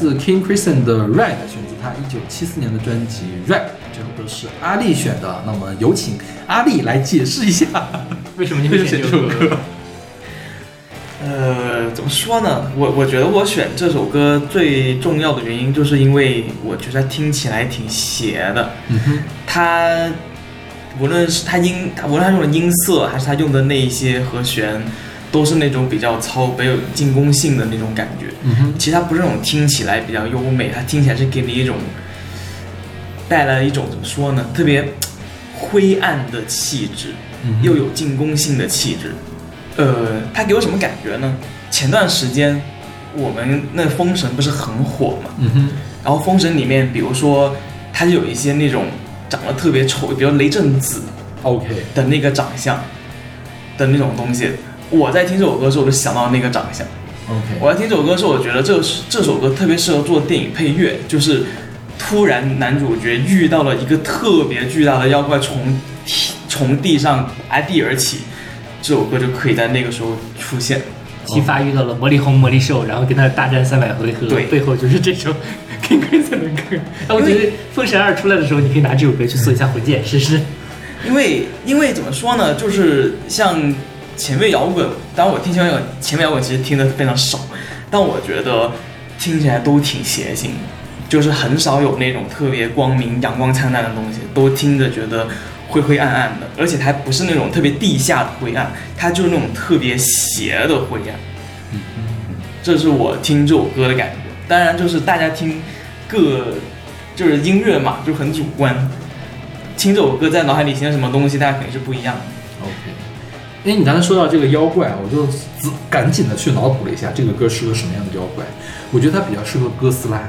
自 King Crimson 的 Red，选自他一九七四年的专辑 Red。这首歌是阿丽选的，那么有请阿丽来解释一下 为什么你会选这首歌？这首歌。呃，怎么说呢？我我觉得我选这首歌最重要的原因，就是因为我觉得听起来挺邪的。嗯哼，它无论是它音，它无论它用的音色，还是它用的那一些和弦，都是那种比较糙、没有进攻性的那种感觉。嗯哼，其实它不是那种听起来比较优美，它听起来是给你一种带来一种怎么说呢，特别灰暗的气质，嗯又有进攻性的气质。呃，它给我什么感觉呢？前段时间我们那《封神》不是很火嘛，嗯哼，然后《封神》里面，比如说它就有一些那种长得特别丑，比如雷震子 OK，的那个长相的那种东西。我在听这首歌的时候，我就想到那个长相。OK，我要听这首歌的时候，我觉得这这首歌特别适合做电影配乐，就是突然男主角遇到了一个特别巨大的妖怪从地从地上拔地而起，这首歌就可以在那个时候出现。姬发遇到了魔力红、魔力兽，然后跟他大战三百回合，对背后就是这首 King Crimson 的歌。啊，我觉得《封神二》出来的时候，你可以拿这首歌去做一下魂剑试试。因为因为怎么说呢，就是像前卫摇滚，当我听前卫摇滚，前卫摇滚其实听的非常少，但我觉得听起来都挺邪性，就是很少有那种特别光明、阳光灿烂的东西，都听着觉得灰灰暗暗的，而且它还不是那种特别地下的灰暗，它就是那种特别邪的灰暗。嗯这是我听这首歌的感觉。当然，就是大家听各就是音乐嘛，就很主观。听这首歌在脑海里形成什么东西，大家肯定是不一样的。OK，因为你刚才说到这个妖怪，我就赶紧的去脑补了一下这个歌适合什么样的妖怪。我觉得它比较适合哥斯拉，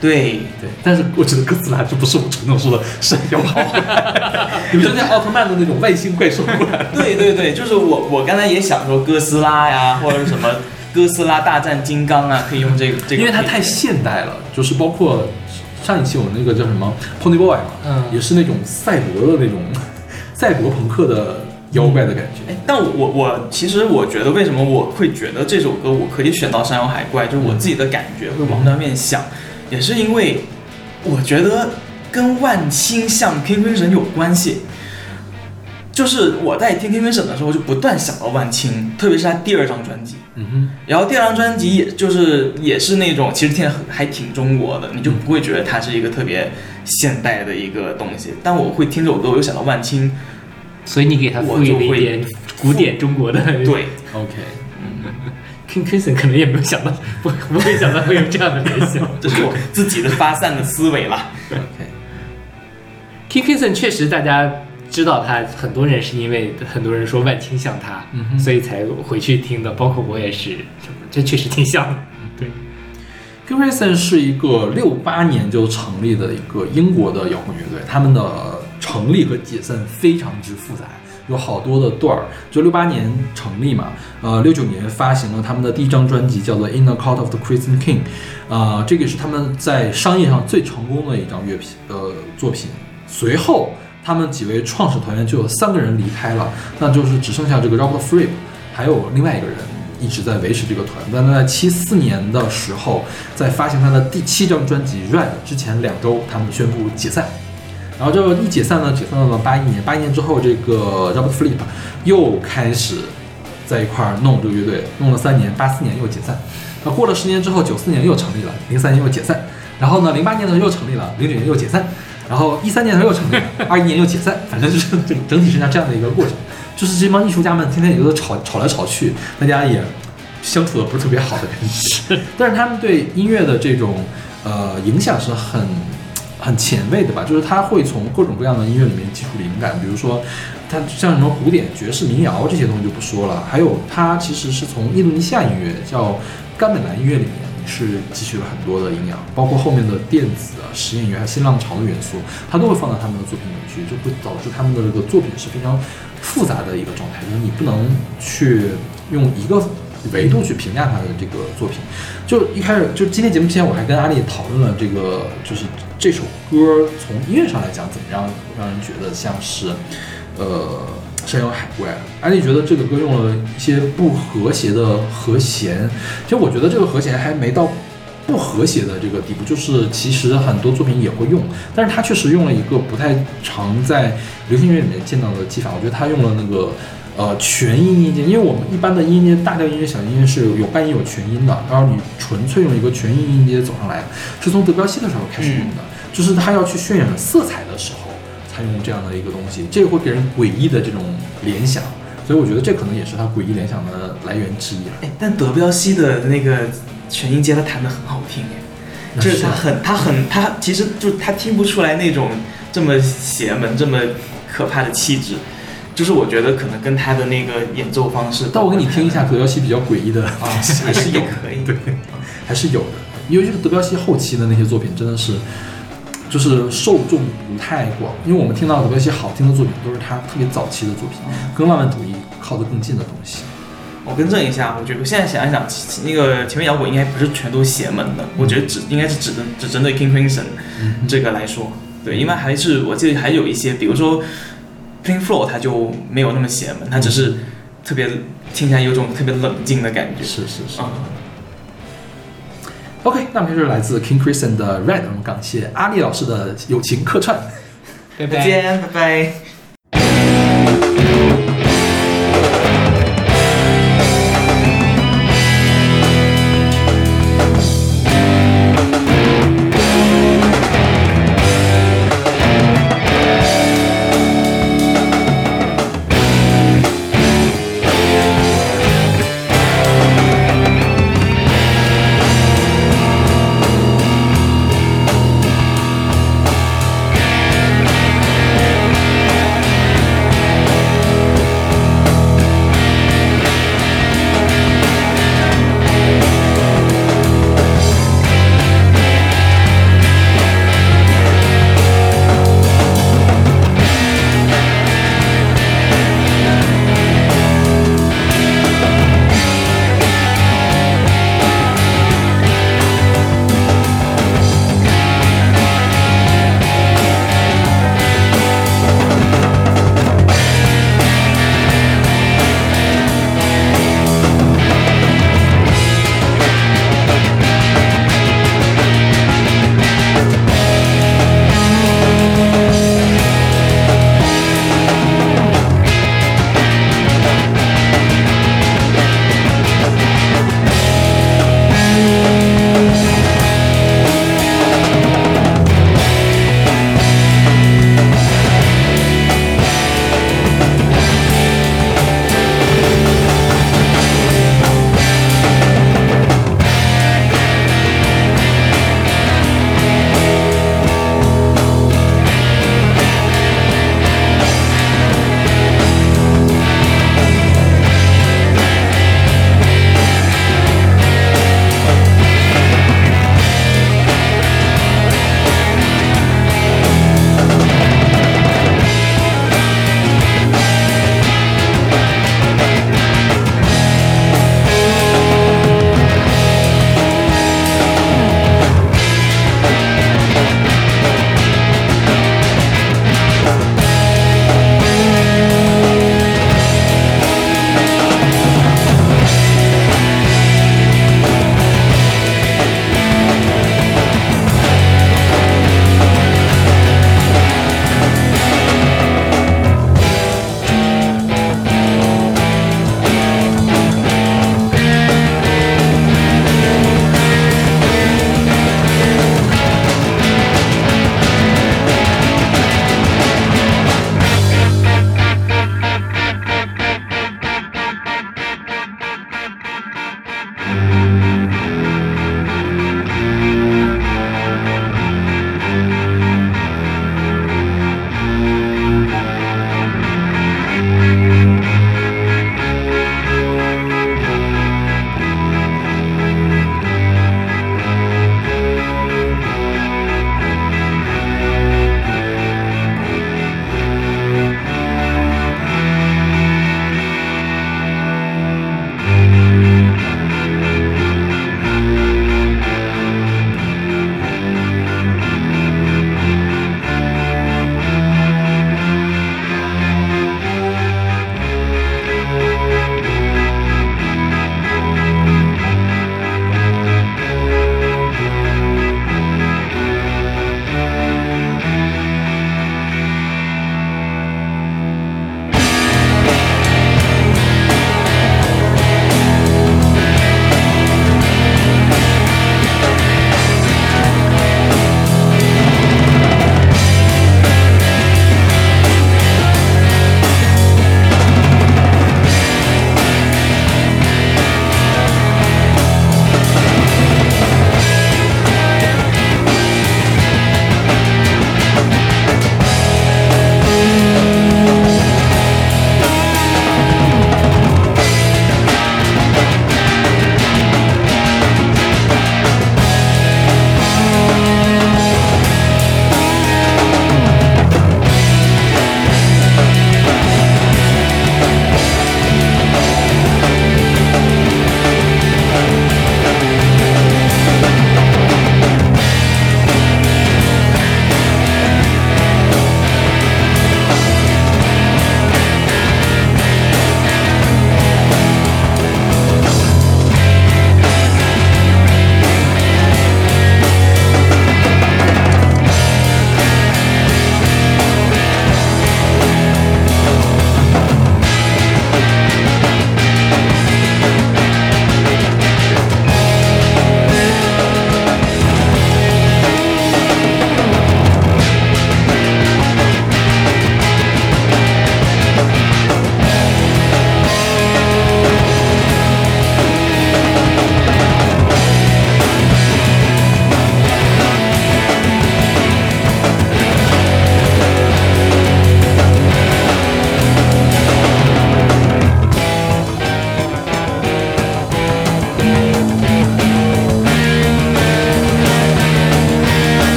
对，对，但是我觉得哥斯拉就不是我传统说的山妖好汉，你们就像奥特曼的那种外星怪兽过来。对对对，就是我我刚才也想说哥斯拉呀，或者是什么哥斯拉大战金刚啊，可以用这个这个，因为它太现代了，就是包括上一期我那个叫什么 Pony Boy 嘛，嗯也是那种赛博的那种赛博朋克的妖怪的感觉。哎，但我我我其实我觉得为什么我会觉得这首歌我可以选到山妖海怪，就是我自己的感觉会往那面想，也是因为我觉得跟万青像 King Crimson 有关系。就是我在听 King Crimson 的时候，就不断想到万青，特别是他第二张专辑。嗯哼，然后第二张专辑也就是也是那种，其实听还挺中国的，你就不会觉得它是一个特别现代的一个东西。但我会听这首歌，我又想到万青，所以你给他赋予了一点古典中国的。对，OK，，King Crimson 可能也没有想到，不不会想到会有这样的联想。这是我自己的发散的思维了。OK，King Crimson 确实大家知道他，很多人是因为很多人说万青像他，嗯所以才回去听的，包括我也是，这确实挺像的。对，King Crimson 是一个六八年就成立的一个英国的摇滚乐队，他们的成立和解散非常之复杂，有好多的段儿。就六八年成立嘛，呃，六九年发行了他们的第一张专辑，叫做《In the Court of the Crimson King》，呃，这个是他们在商业上最成功的一张乐品呃作品。随后，他们几位创始团员就有三个人离开了，那就是只剩下这个 Robert Fripp，还有另外一个人一直在维持这个团。但在七四年的时候，在发行他的第七张专辑《Red》之前两周，他们宣布解散。然后就一解散呢，解散到了八一年。八一年之后，这个 Robert Fripp 又开始在一块儿弄这个乐队，弄了三年，八四年又解散。那过了十年之后，九四年又成立了，零三年又解散。然后呢，零八年的时候又成立了，零九年又解散。然后一三年的时候又成立了，二一年又解散，反正就是整整体是像这样的一个过程。就是这帮艺术家们天天也都吵吵来吵去，大家也相处的不是特别好的感觉。但是他们对音乐的这种呃影响是很很前卫的吧，就是他会从各种各样的音乐里面汲取灵感，比如说他像什么古典、爵士、民谣这些东西就不说了，还有他其实是从印度尼西亚音乐叫甘美兰音乐里面是汲取了很多的营养，包括后面的电子啊、实验音乐还有新浪潮的元素，他都会放到他们的作品里面去，就会导致他们的这个作品是非常复杂的一个状态，就是你不能去用一个维度去评价他的这个作品。就一开始就今天节目之前，我还跟阿丽讨论了这个，就是这首歌从音乐上来讲怎么样让人觉得像是，呃，山有海怪。阿丽觉得这个歌用了一些不和谐的和弦，其实我觉得这个和弦还没到不和谐的这个地步，就是其实很多作品也会用，但是他确实用了一个不太常在流行音乐里面见到的技法，我觉得他用了那个。呃，全音音阶，因为我们一般的音阶，大调音阶、小音阶是有半音有全音的，然后你纯粹用一个全音音阶走上来，是从德彪西的时候开始用的，就是他要去渲染色彩的时候才用这样的一个东西，这个会给人诡异的这种联想，所以我觉得这可能也是他诡异联想的来源之一了。哎，但德彪西的那个全音阶他弹的很好听哎，就是是他很他很他其实就他听不出来那种这么邪门这么可怕的气质，就是我觉得可能跟他的那个演奏方式。但我给你听一下德彪西比较诡异的啊，还是有的，可以。对，还是有的。因为这个德彪西后期的那些作品真的是，就是受众不太广。因为我们听到德彪西好听的作品都是他特别早期的作品，跟浪漫主义靠得更近的东西。我更正一下，我觉得我现在想一想，那个前面摇滚应该不是全都邪门的，我觉得只应该是只针只针对 King Crimson 这个来说，对，因为还是我记得还有一些，比如说 Pink Floyd，它就没有那么邪门，它只是特别听起来有种特别冷静的感觉。是是是。啊，OK，那么就是来自 King Crimson 的 Red，我们感谢阿丽老师的友情客串。拜拜。再见，拜拜。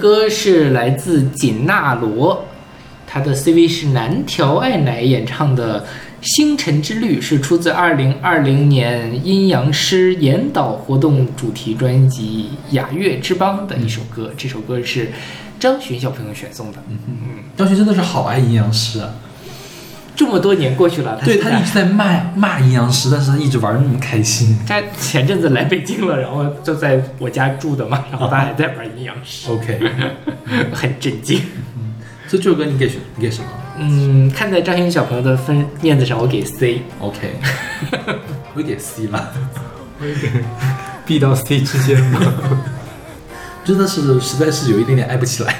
歌是来自锦纳罗，他的 CV 是南条爱乃演唱的《星辰之旅》，是出自二零二零年阴阳师研导活动主题专辑《雅乐之邦》的一首歌。这首歌是张巡小朋友选送的。嗯张巡真的是好爱阴阳师啊！这么多年过去了，对他一直在骂骂阴阳师，但是他一直玩的那么开心。他前阵子来北京了，然后就在我家住的嘛，然后他还在玩阴阳师，OK，很震惊。所以这首歌你给选你给什么嗯，看在张巡小朋友的分面子上，我给 C。？OK，我给 C 了，B 到 C 之间吧。真的是实在是有一点点爱不起来。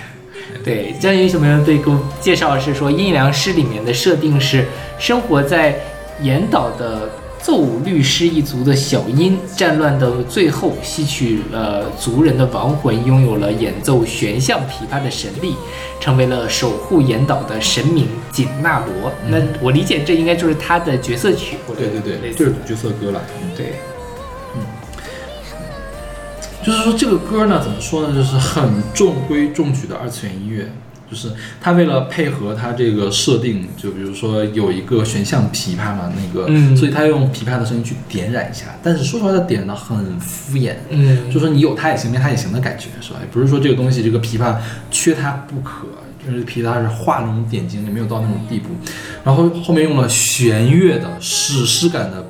对，江云小朋友对给我介绍的是说，《阴阳师》里面的设定是生活在岩岛的奏律师一族的小樱，战乱的最后吸取了族人的亡魂，拥有了演奏玄象琵琶的神力，成为了守护岩岛的神明锦纳罗。那我理解这应该就是他的角色曲，或者对对对，就是角色歌了。嗯对。就是说这个歌呢，怎么说呢，就是很中规中矩的二次元音乐。就是他为了配合他这个设定，就比如说有一个选项琵琶嘛，那个，嗯所以他用琵琶的声音去点染一下。但是说出来的点呢，很敷衍，嗯就说你有它也行，没它也行的感觉，是吧？也不是说这个东西这个琵琶缺它不可，就是琵琶是画龙点睛，也没有到那种地步。然后后面用了弦乐的史诗感的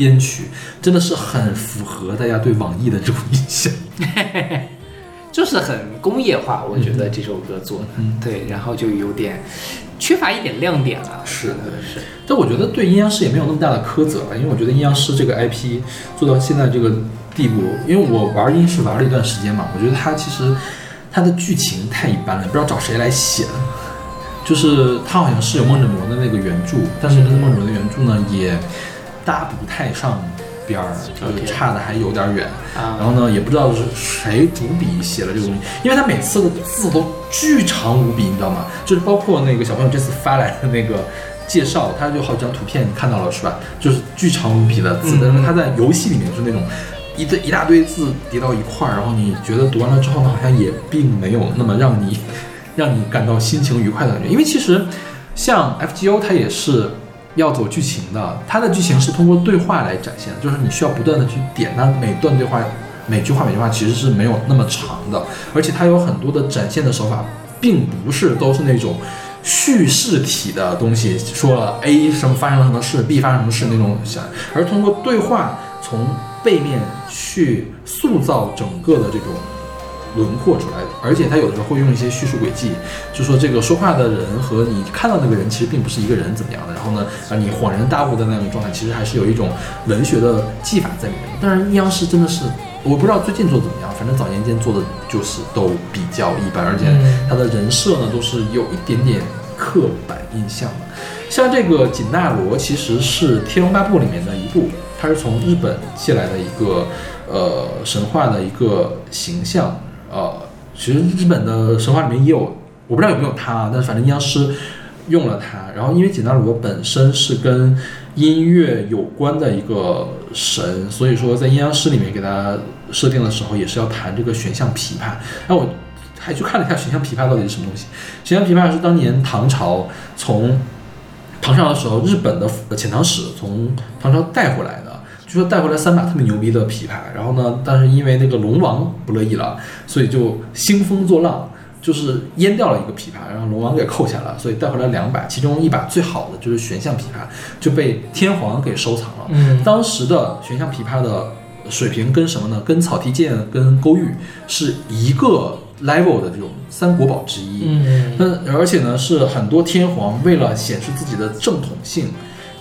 编曲，真的是很符合大家对网易的这种印象。就是很工业化，我觉得这首歌做的，嗯对，然后就有点缺乏一点亮点了。是的，是，但我觉得对阴阳师也没有那么大的苛责了，因为我觉得阴阳师这个 IP 做到现在这个地步，因为我玩阴师玩了一段时间嘛，我觉得它其实它的剧情太一般了，不知道找谁来写的。就是它好像是有梦枕魔的那个原著，但是跟梦枕魔的原著呢也搭不太上边儿，就是差的还有点远。啊然后呢，也不知道是谁主笔写了这个东西，因为他每次的字都巨长无比，你知道吗？就是包括那个小朋友这次发来的那个介绍，他就好几张图片，你看到了是吧？就是巨长无比的字，嗯但是他在游戏里面是那种一堆一大堆字叠到一块儿，然后你觉得读完了之后呢，好像也并没有那么让你让你感到心情愉快的感觉，因为其实像 FGO 它也是。要走剧情的，它的剧情是通过对话来展现的，就是你需要不断的去点它每段对话，每句话每句话其实是没有那么长的，而且它有很多的展现的手法，并不是都是那种叙事体的东西，说了 A 什么发生了什么事，B 发生什么事那种想，而通过对话从背面去塑造整个的这种轮廓出来的，而且他有的时候会用一些叙述轨迹，就说这个说话的人和你看到那个人其实并不是一个人怎么样的，然后呢，啊你恍然大悟的那种状态，其实还是有一种文学的技法在里面。当然，阴阳师真的是我不知道最近做的怎么样，反正早年间做的就是都比较一般，而且他的人设呢都是有一点点刻板印象的。像这个锦纳罗其实是《天龙八部》里面的一部，它是从日本借来的一个呃神话的一个形象。呃，其实日本的神话里面也有，我不知道有没有它，但是反正阴阳师用了它。然后因为锦纳罗本身是跟音乐有关的一个神，所以说在阴阳师里面给它设定的时候，也是要弹这个玄象琵琶。那我还去看了一下玄象琵琶到底是什么东西。玄象琵琶是当年唐朝从唐朝的时候，日本的遣唐使从唐朝带回来的。据说带回来三把特别牛逼的琵琶，然后呢，但是因为那个龙王不乐意了，所以就兴风作浪，就是阉掉了一个琵琶，然后龙王给扣下了，所以带回来两把，其中一把最好的就是玄象琵琶，就被天皇给收藏了。嗯当时的玄象琵琶的水平跟什么呢？跟草剃剑、跟勾玉是一个 level 的这种三国宝之一。嗯那而且呢，是很多天皇为了显示自己的正统性，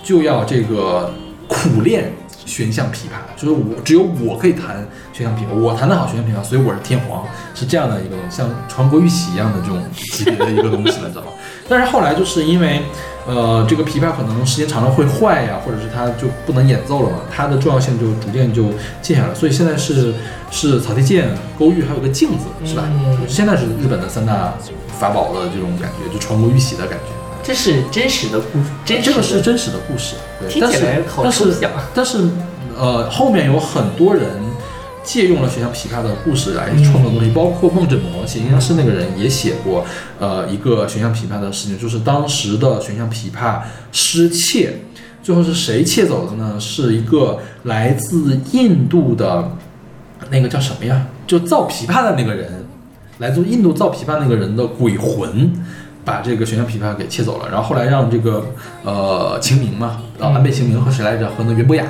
就要这个苦练玄象琵琶，就是我只有我可以弹玄象琵琶，我弹得好玄象琵琶，所以我是天皇，是这样的一个，像传国玉玺一样的这种级别的一个东西了，你知道吗？但是后来就是因为，呃，这个琵琶可能时间长了会坏呀，或者是它就不能演奏了嘛，它的重要性就逐渐就降下来。所以现在是是草剃剑、勾玉，还有个镜子，是吧？现在是日本的三大法宝的这种感觉，就传国玉玺的感觉。这是真实的故，真实的这个是真实的故事，对，但是但是但是呃，后面有很多人借用了悬响琵琶的故事来创作东西，包括孟枕魔写应该是那个人也写过，呃，一个悬响琵琶的事情，就是当时的悬响琵琶失窃，最后是谁窃走的呢？是一个来自印度的，那个叫什么呀？就造琵琶的那个人，来自印度造琵琶那个人的鬼魂。把这个悬响琵琶给切走了，然后后来让这个呃秦明嘛，呃安倍晴明和谁来着？和那袁博雅，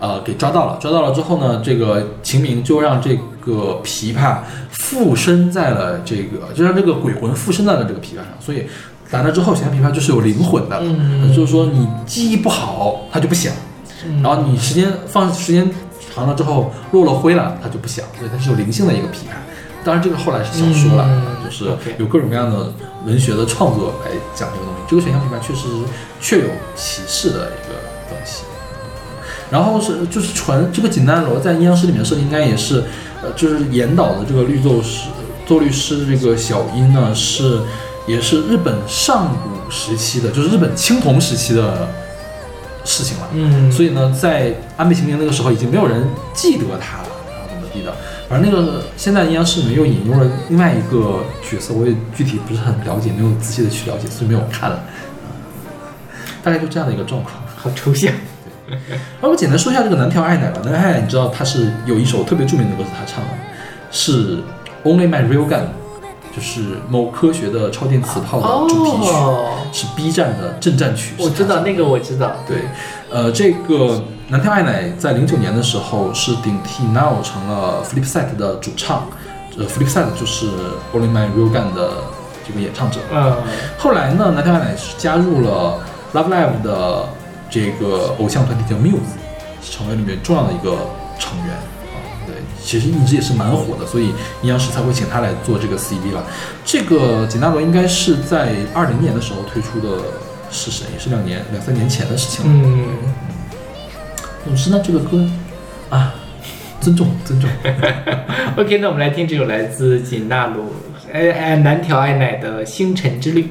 呃给抓到了，抓到了之后呢，这个秦明就让这个琵琶附身在了这个，就让这个鬼魂附身在了这个琵琶上，所以打那之后，悬响琵琶就是有灵魂的，嗯。就是说你记忆不好，它就不响，然后你时间放时间长了之后落了灰了，它就不响，所以它是有灵性的一个琵琶。当然，这个后来是小说了，嗯就是有各种各样的文学的创作来讲这个东西。这个选项里面确实确有其事的一个东西。然后是就是传这个锦丹罗在阴阳师里面设定应该也是，呃，就是演导的这个律奏师奏律师这个小樱呢是也是日本上古时期的，就是日本青铜时期的事情了。嗯，所以呢，在安倍晴明那个时候，已经没有人记得他了，然后怎么地的。反正那个现在阴阳师里面又引入了另外一个角色，我也具体不是很了解，没有仔细的去了解，所以没有看了。大概就这样的一个状况。好抽象。对那我简单说一下这个南条爱乃吧。南条爱乃，你知道他是有一首特别著名的歌是他唱的，是 Only My Real Gun，就是某科学的超电磁炮的主题曲，哦，是 B 站的正战曲。我知道那个，我知道。对，呃，这个南天爱乃在零九年的时候是顶替 Now 成了 Flipside 的主唱，呃，Flipside 就是 Only My Real Gun 的这个演唱者。嗯，后来呢，南天爱乃是加入了 Love Live 的这个偶像团体叫 Muse，成为里面重要的一个成员啊。对，其实一直也是蛮火的，所以阴阳师才会请他来做这个 CV 了。这个简纳罗应该是在二零年的时候推出的是谁？也是两年两三年前的事情了。嗯，总之呢，这个歌啊，尊重尊重。OK，那我们来听这首来自锦纳鲁哎哎南条爱乃的《星辰之旅》。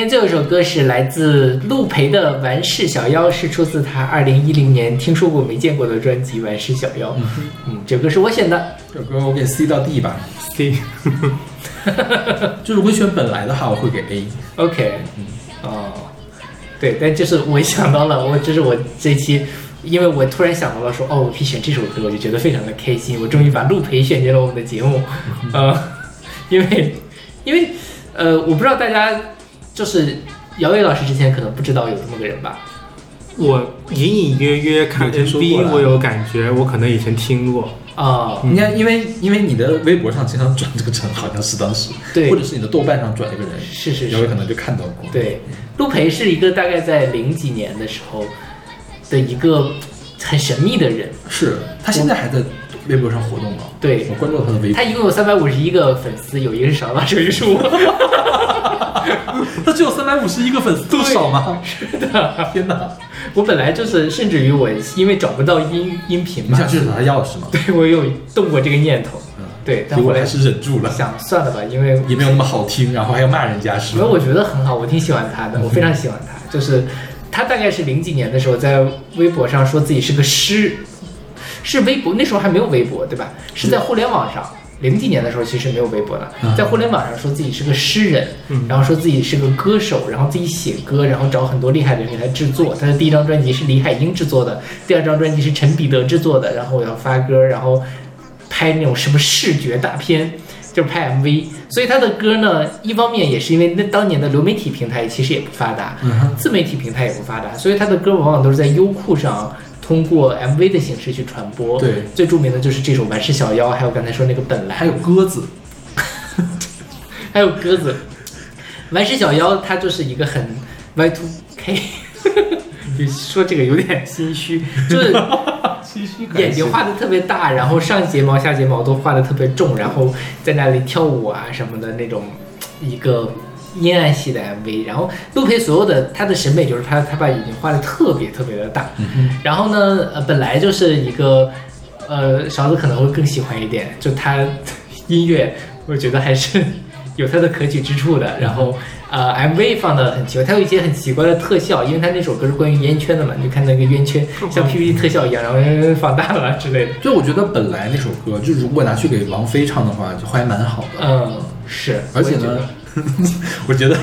今天最后一首歌是来自陆培的《玩世小妖》，是出自他二零一零年听说过没见过的专辑《玩世小妖》。嗯，这歌是我选的。这首歌我给 C 到 D 吧。C，就是我选本来的话，我会给 A。OK，嗯，哦，对，但就是我想到了，我这是我这期，因为我突然想到了说，哦，我可以选这首歌，我就觉得非常的开心，我终于把陆培选进了我们的节目，呃，因为因为呃，我不知道大家就是姚伟老师之前可能不知道有这么个人吧，我隐隐约约看有听说过 MV，我有感觉，我可能以前听过。啊、你看因为因为你的微博上经常转这个人，好像是当时，对或者是你的豆瓣上转这个人，是是是有可能就看到过。对，陆培是一个大概在零几年的时候的一个很神秘的人，是他现在还在微博上活动吗？对我关注了他的微博他。一共有三百五十一个粉丝，有一个是小老师，有一个是我。他只有三百五十一个粉丝，这么少吗？是的，天哪！我本来就是，甚至于我因为找不到音音频嘛，你想去找他要是吗？对我有动过这个念头，嗯，对，但后来结果还是忍住了，想算了吧，因为也没有那么好听，然后还要骂人家是吗？因为我觉得很好，我挺喜欢他的，我非常喜欢他。就是他大概是零几年的时候，在微博上说自己是个诗，是微博那时候还没有微博对吧？是在互联网上。零几年的时候其实没有微博的，嗯在互联网上说自己是个诗人，嗯然后说自己是个歌手，然后自己写歌，然后找很多厉害的人给他制作。他的第一张专辑是李海英制作的，第二张专辑是陈彼得制作的，然后我要发歌，然后拍那种什么视觉大片，就是拍 MV。所以他的歌呢，一方面也是因为那当年的流媒体平台其实也不发达，自媒体平台也不发达，所以他的歌往往都是在优酷上通过 MV 的形式去传播。对。最著名的就是这首《玩世小妖》，还有刚才说那个《本来》，还有鸽子，还有鸽子。玩世小妖它就是一个很 Y2K，就 说这个有点心虚，就是眼睛画的特别大，然后上睫毛下睫毛都画的特别重，然后在那里跳舞啊什么的那种一个阴暗系的 MV。然后陆培所有的他的审美就是他他把眼睛画的特别特别的大，然后呢呃本来就是一个呃勺子可能会更喜欢一点，就他音乐我觉得还是 有它的可取之处的。然后呃 MV 放的很奇怪，它有一些很奇怪的特效，因为它那首歌是关于烟圈的嘛，你就看那个烟圈像 PPT 特效一样，然后呃放大了之类的。就我觉得本来那首歌，就如果拿去给王菲唱的话，就还蛮好的。嗯，是，而且呢，我觉得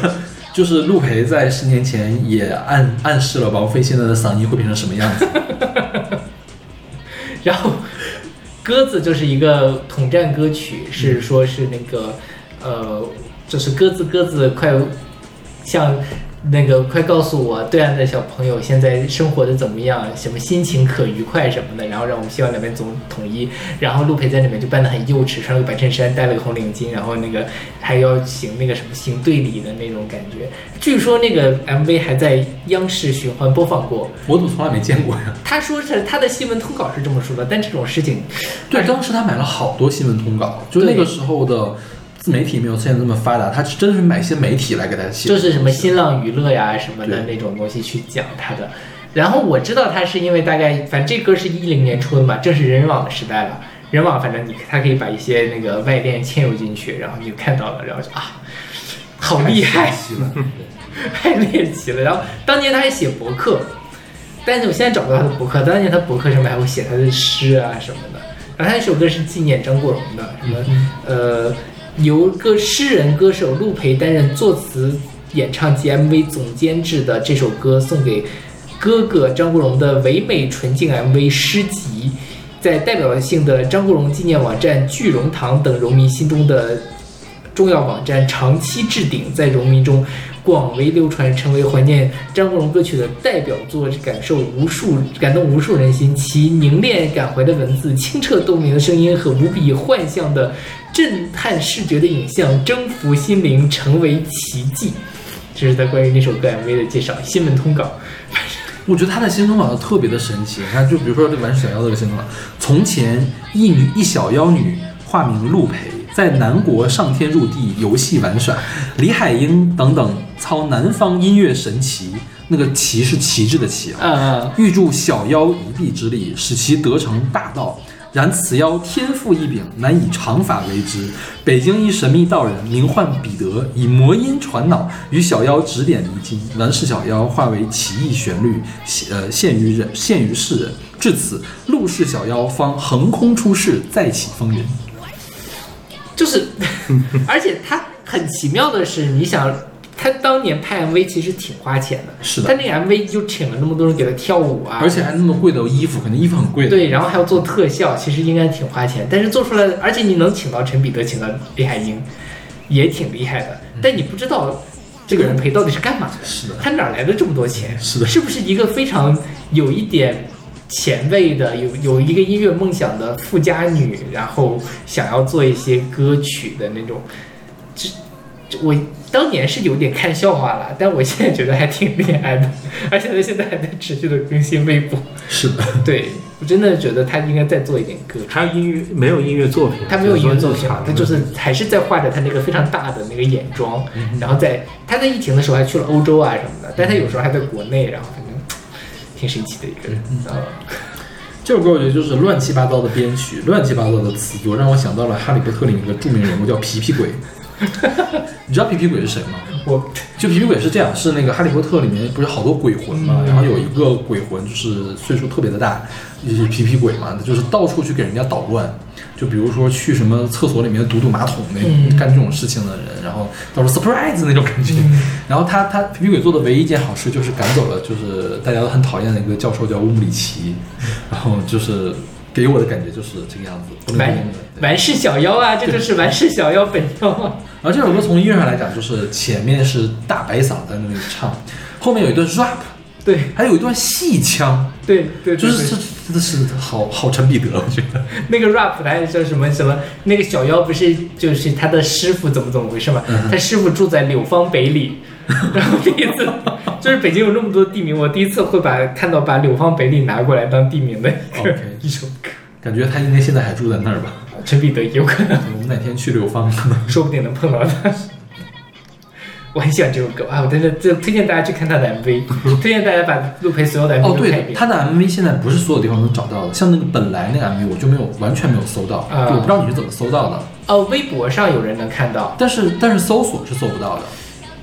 就是陆培在十年前也暗暗示了王菲现在的嗓音会变成什么样子。然后鸽子就是一个统战歌曲，是说是那个呃，就是鸽子鸽子快像那个快告诉我对岸的小朋友现在生活的怎么样，什么心情可愉快什么的，然后让我们希望两边总统一。然后陆培在里面就扮得很幼稚，穿了个白衬衫，戴了个红领巾，然后那个还要行那个什么行队礼的那种感觉。据说那个 MV 还在央视循环播放过。我怎么从来没见过呀？他说是他的新闻通稿是这么说的，但这种事情对，当时他买了好多新闻通稿，就那个时候的自媒体没有现在这么发达，他是真的是买一些媒体来给他写，就是什么新浪娱乐呀什么的那种东西去讲他的。然后我知道他是因为大概，反正这歌是一零年出的嘛，正是人人网的时代了。人网反正你他可以把一些那个外链嵌入进去，然后你就看到了，然后就啊，好厉害，了。太猎奇了。然后当年他还写博客，但是我现在找不到他的博客。当年他博客上面还会写他的诗啊什么的。然后他那首歌是纪念张国荣的，什么呃，由歌诗人歌手陆培担任作词、演唱及 MV 总监制的这首歌，送给哥哥张国荣的唯美纯净 MV 诗集，在代表性的张国荣纪念网站聚荣堂等荣迷心中的重要网站长期置顶，在荣迷中广为流传，成为怀念张国荣歌曲的代表作，感受无数感动无数人心。其凝练感怀的文字、清澈动人的声音和无比幻象的震撼视觉的影像，征服心灵，成为奇迹。这是他关于那首歌 MV 的介绍，新闻通稿。我觉得他的新通稿特别的神奇。你看，就比如说这个玩小妖这个新通稿，从前一女一小妖女，化名陆培，在南国上天入地游戏玩耍，李海英等等操南方音乐神奇，那个旗是旗帜的旗啊。嗯嗯，预祝小妖一臂之力，使其得成大道。然此妖天赋异禀，难以长法为之。北京一神秘道人，名唤彼得，以魔音传脑，与小妖指点迷津。完事小妖化为奇异旋律，呃，现于人，现于世人。至此，陆氏小妖方横空出世，再起风云。就是，而且他很奇妙的是，你想，他当年拍 MV 其实挺花钱的，是的他那个 MV 就请了那么多人给他跳舞啊，而且还那么贵的衣服，肯定衣服很贵的。对，然后还要做特效，其实应该挺花钱，但是做出来，而且你能请到陈彼得，请到李海英，也挺厉害的，但你不知道这个人陪到底是干嘛的，是的他哪来的这么多钱？是的是不是一个非常有一点前卫的，有有一个音乐梦想的富家女，然后想要做一些歌曲的那种，这这我当年是有点看笑话了，但我现在觉得还挺厉害的，而且他现在还在持续的更新微博。是的，对我真的觉得他应该再做一点歌。还有音乐没有音乐作品，他没有音乐作品只是说日，常他就是还是在画着他那个非常大的那个眼妆，然后在他在疫情的时候还去了欧洲啊什么的，但他有时候还在国内，然后挺神奇的一个人。啊，这首歌我觉得就是乱七八糟的编曲，乱七八糟的词作，让我想到了《哈利波特》里面一个著名人物叫皮皮鬼。你知道皮皮鬼是谁吗？我就皮皮鬼是这样，是那个《哈利波特》里面不是好多鬼魂嘛，然后有一个鬼魂就是岁数特别的大，就是皮皮鬼嘛，就是到处去给人家捣乱，就比如说去什么厕所里面堵堵马桶那、嗯干这种事情的人，然后到时候 surprise 那种感觉。然后他他皮皮鬼做的唯一一件好事就是赶走了就是大家都很讨厌的一个教授叫乌姆里奇，然后就是给我的感觉就是这个样子，不能完。完事小妖啊，这就是完事小妖本妖啊。然后这首歌从音乐上来讲，就是前面是大白嗓在那里唱，后面有一段 rap，对还有一段戏腔，对对，就是对这真的是好好陈彼得，我觉得。那个 rap 还叫什么什么？那个小妖不是就是他的师傅怎么怎么回事嘛？嗯他师傅住在柳芳北里，然后第一次就是北京有那么多地名，我第一次会把看到把柳芳北里拿过来当地名的一个 OK 一首歌。感觉他应该现在还住在那儿吧？陈彼得有可能，我们哪天去柳芳，说不定能碰到他。我很喜欢这首歌啊！我真的就推荐大家去看他的 MV，推荐大家把陆培所有的 MV 哦，对都看一遍。他的 MV 现在不是所有地方能找到的，像那个本来那个 MV 我就没有完全没有搜到，我不知道你是怎么搜到的，哦，微博上有人能看到，但是但是搜索是搜不到的，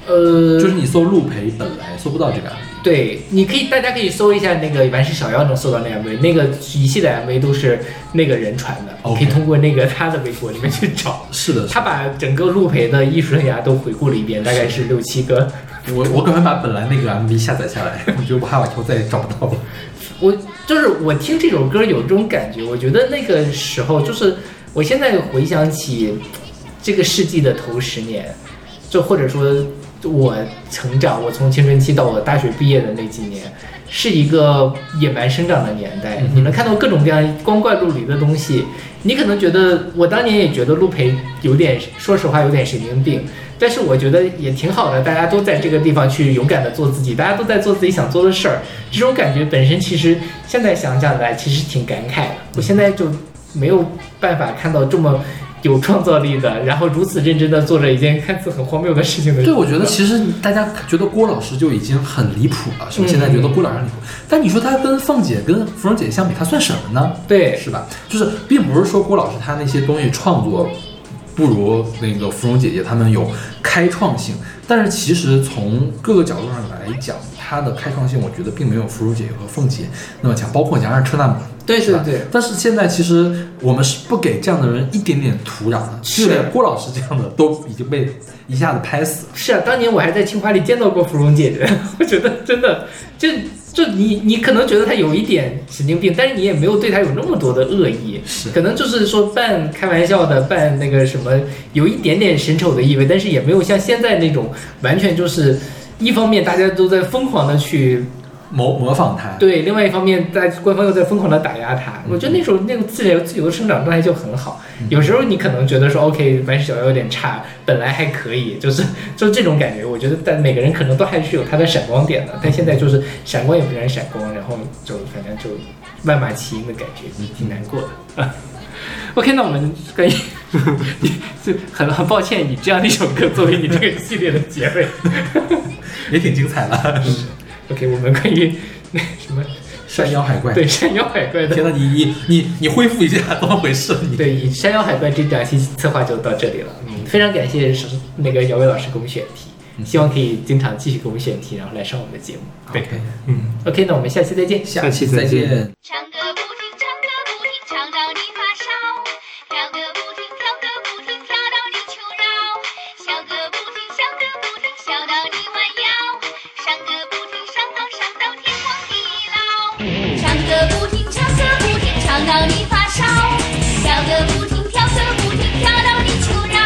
呃，就是你搜陆培本来搜不到这个 MV。对，你可以，大家可以搜一下那个完事小妖，能搜到那个 MV，那个一系列 MV 都是那个人传的，可以通过那个他的微博里面去找。是的，他把整个陆培的艺术生涯都回顾了一遍，大概是六七个。我我赶快把本来那个 MV 下载下来，我觉得我怕我以后再也找不到了。我就是我听这首歌有这种感觉，我觉得那个时候就是我现在回想起这个世纪的头十年，就或者说我成长，我从青春期到我大学毕业的那几年，是一个野蛮生长的年代。你能看到各种各样光怪陆离的东西，你可能觉得我当年也觉得陆培有点，说实话有点神经病。但是我觉得也挺好的，大家都在这个地方去勇敢的做自己，大家都在做自己想做的事儿。这种感觉本身其实现在想想来，其实挺感慨的。我现在就没有办法看到这么有创造力的，然后如此认真的做着一件看似很荒谬的事情的人。对，我觉得其实大家觉得郭老师就已经很离谱了，是吧？嗯现在觉得郭老师很离谱，但你说他跟凤姐、跟芙蓉姐姐相比，他算什么呢？对是吧？就是并不是说郭老师他那些东西创作不如那个芙蓉姐姐他们有开创性，但是其实从各个角度上来讲，他的开创性我觉得并没有芙蓉姐姐和凤姐那么强，包括加上车纳姆。对对对。但是现在其实我们是不给这样的人一点点土壤的，是。就连郭老师这样的都已经被一下子拍死了。是啊，当年我还在清华里见到过芙蓉姐姐，我觉得真的就就你你可能觉得她有一点神经病，但是你也没有对她有那么多的恶意，是。可能就是说半开玩笑的，半那个什么，有一点点神丑的意味，但是也没有像现在那种完全就是一方面大家都在疯狂的去模模仿他，对，另外一方面在官方又在疯狂的打压他，我觉得那时候那个自由自由的生长状态就很好。有时候你可能觉得说，OK，白石小妖有点差，本来还可以，就是就这种感觉。我觉得但每个人可能都还是有他的闪光点的，但现在就是闪光也不然闪光，然后就反正就万马齐喑的感觉，挺难过的。OK，那我们关于你就很很抱歉以这样的一首歌作为你这个系列的结尾。也挺精彩的。OK，我们关于那什么山妖海怪。对山妖海怪的天呐，你你你你恢复一下，怎么回事？你对，以山妖海怪这两期策划就到这里了。嗯，非常感谢是那个姚伟老师给我们选题，希望可以经常继续给我们选题，然后来上我们的节目。对 OK，嗯，，OK，那我们下期再见。下期再见见。唱歌不你发烧笑个不停跳个不停跳到你求饶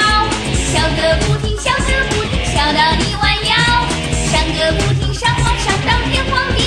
笑个不停笑个不停笑到你弯腰。上个不停上网上到天荒。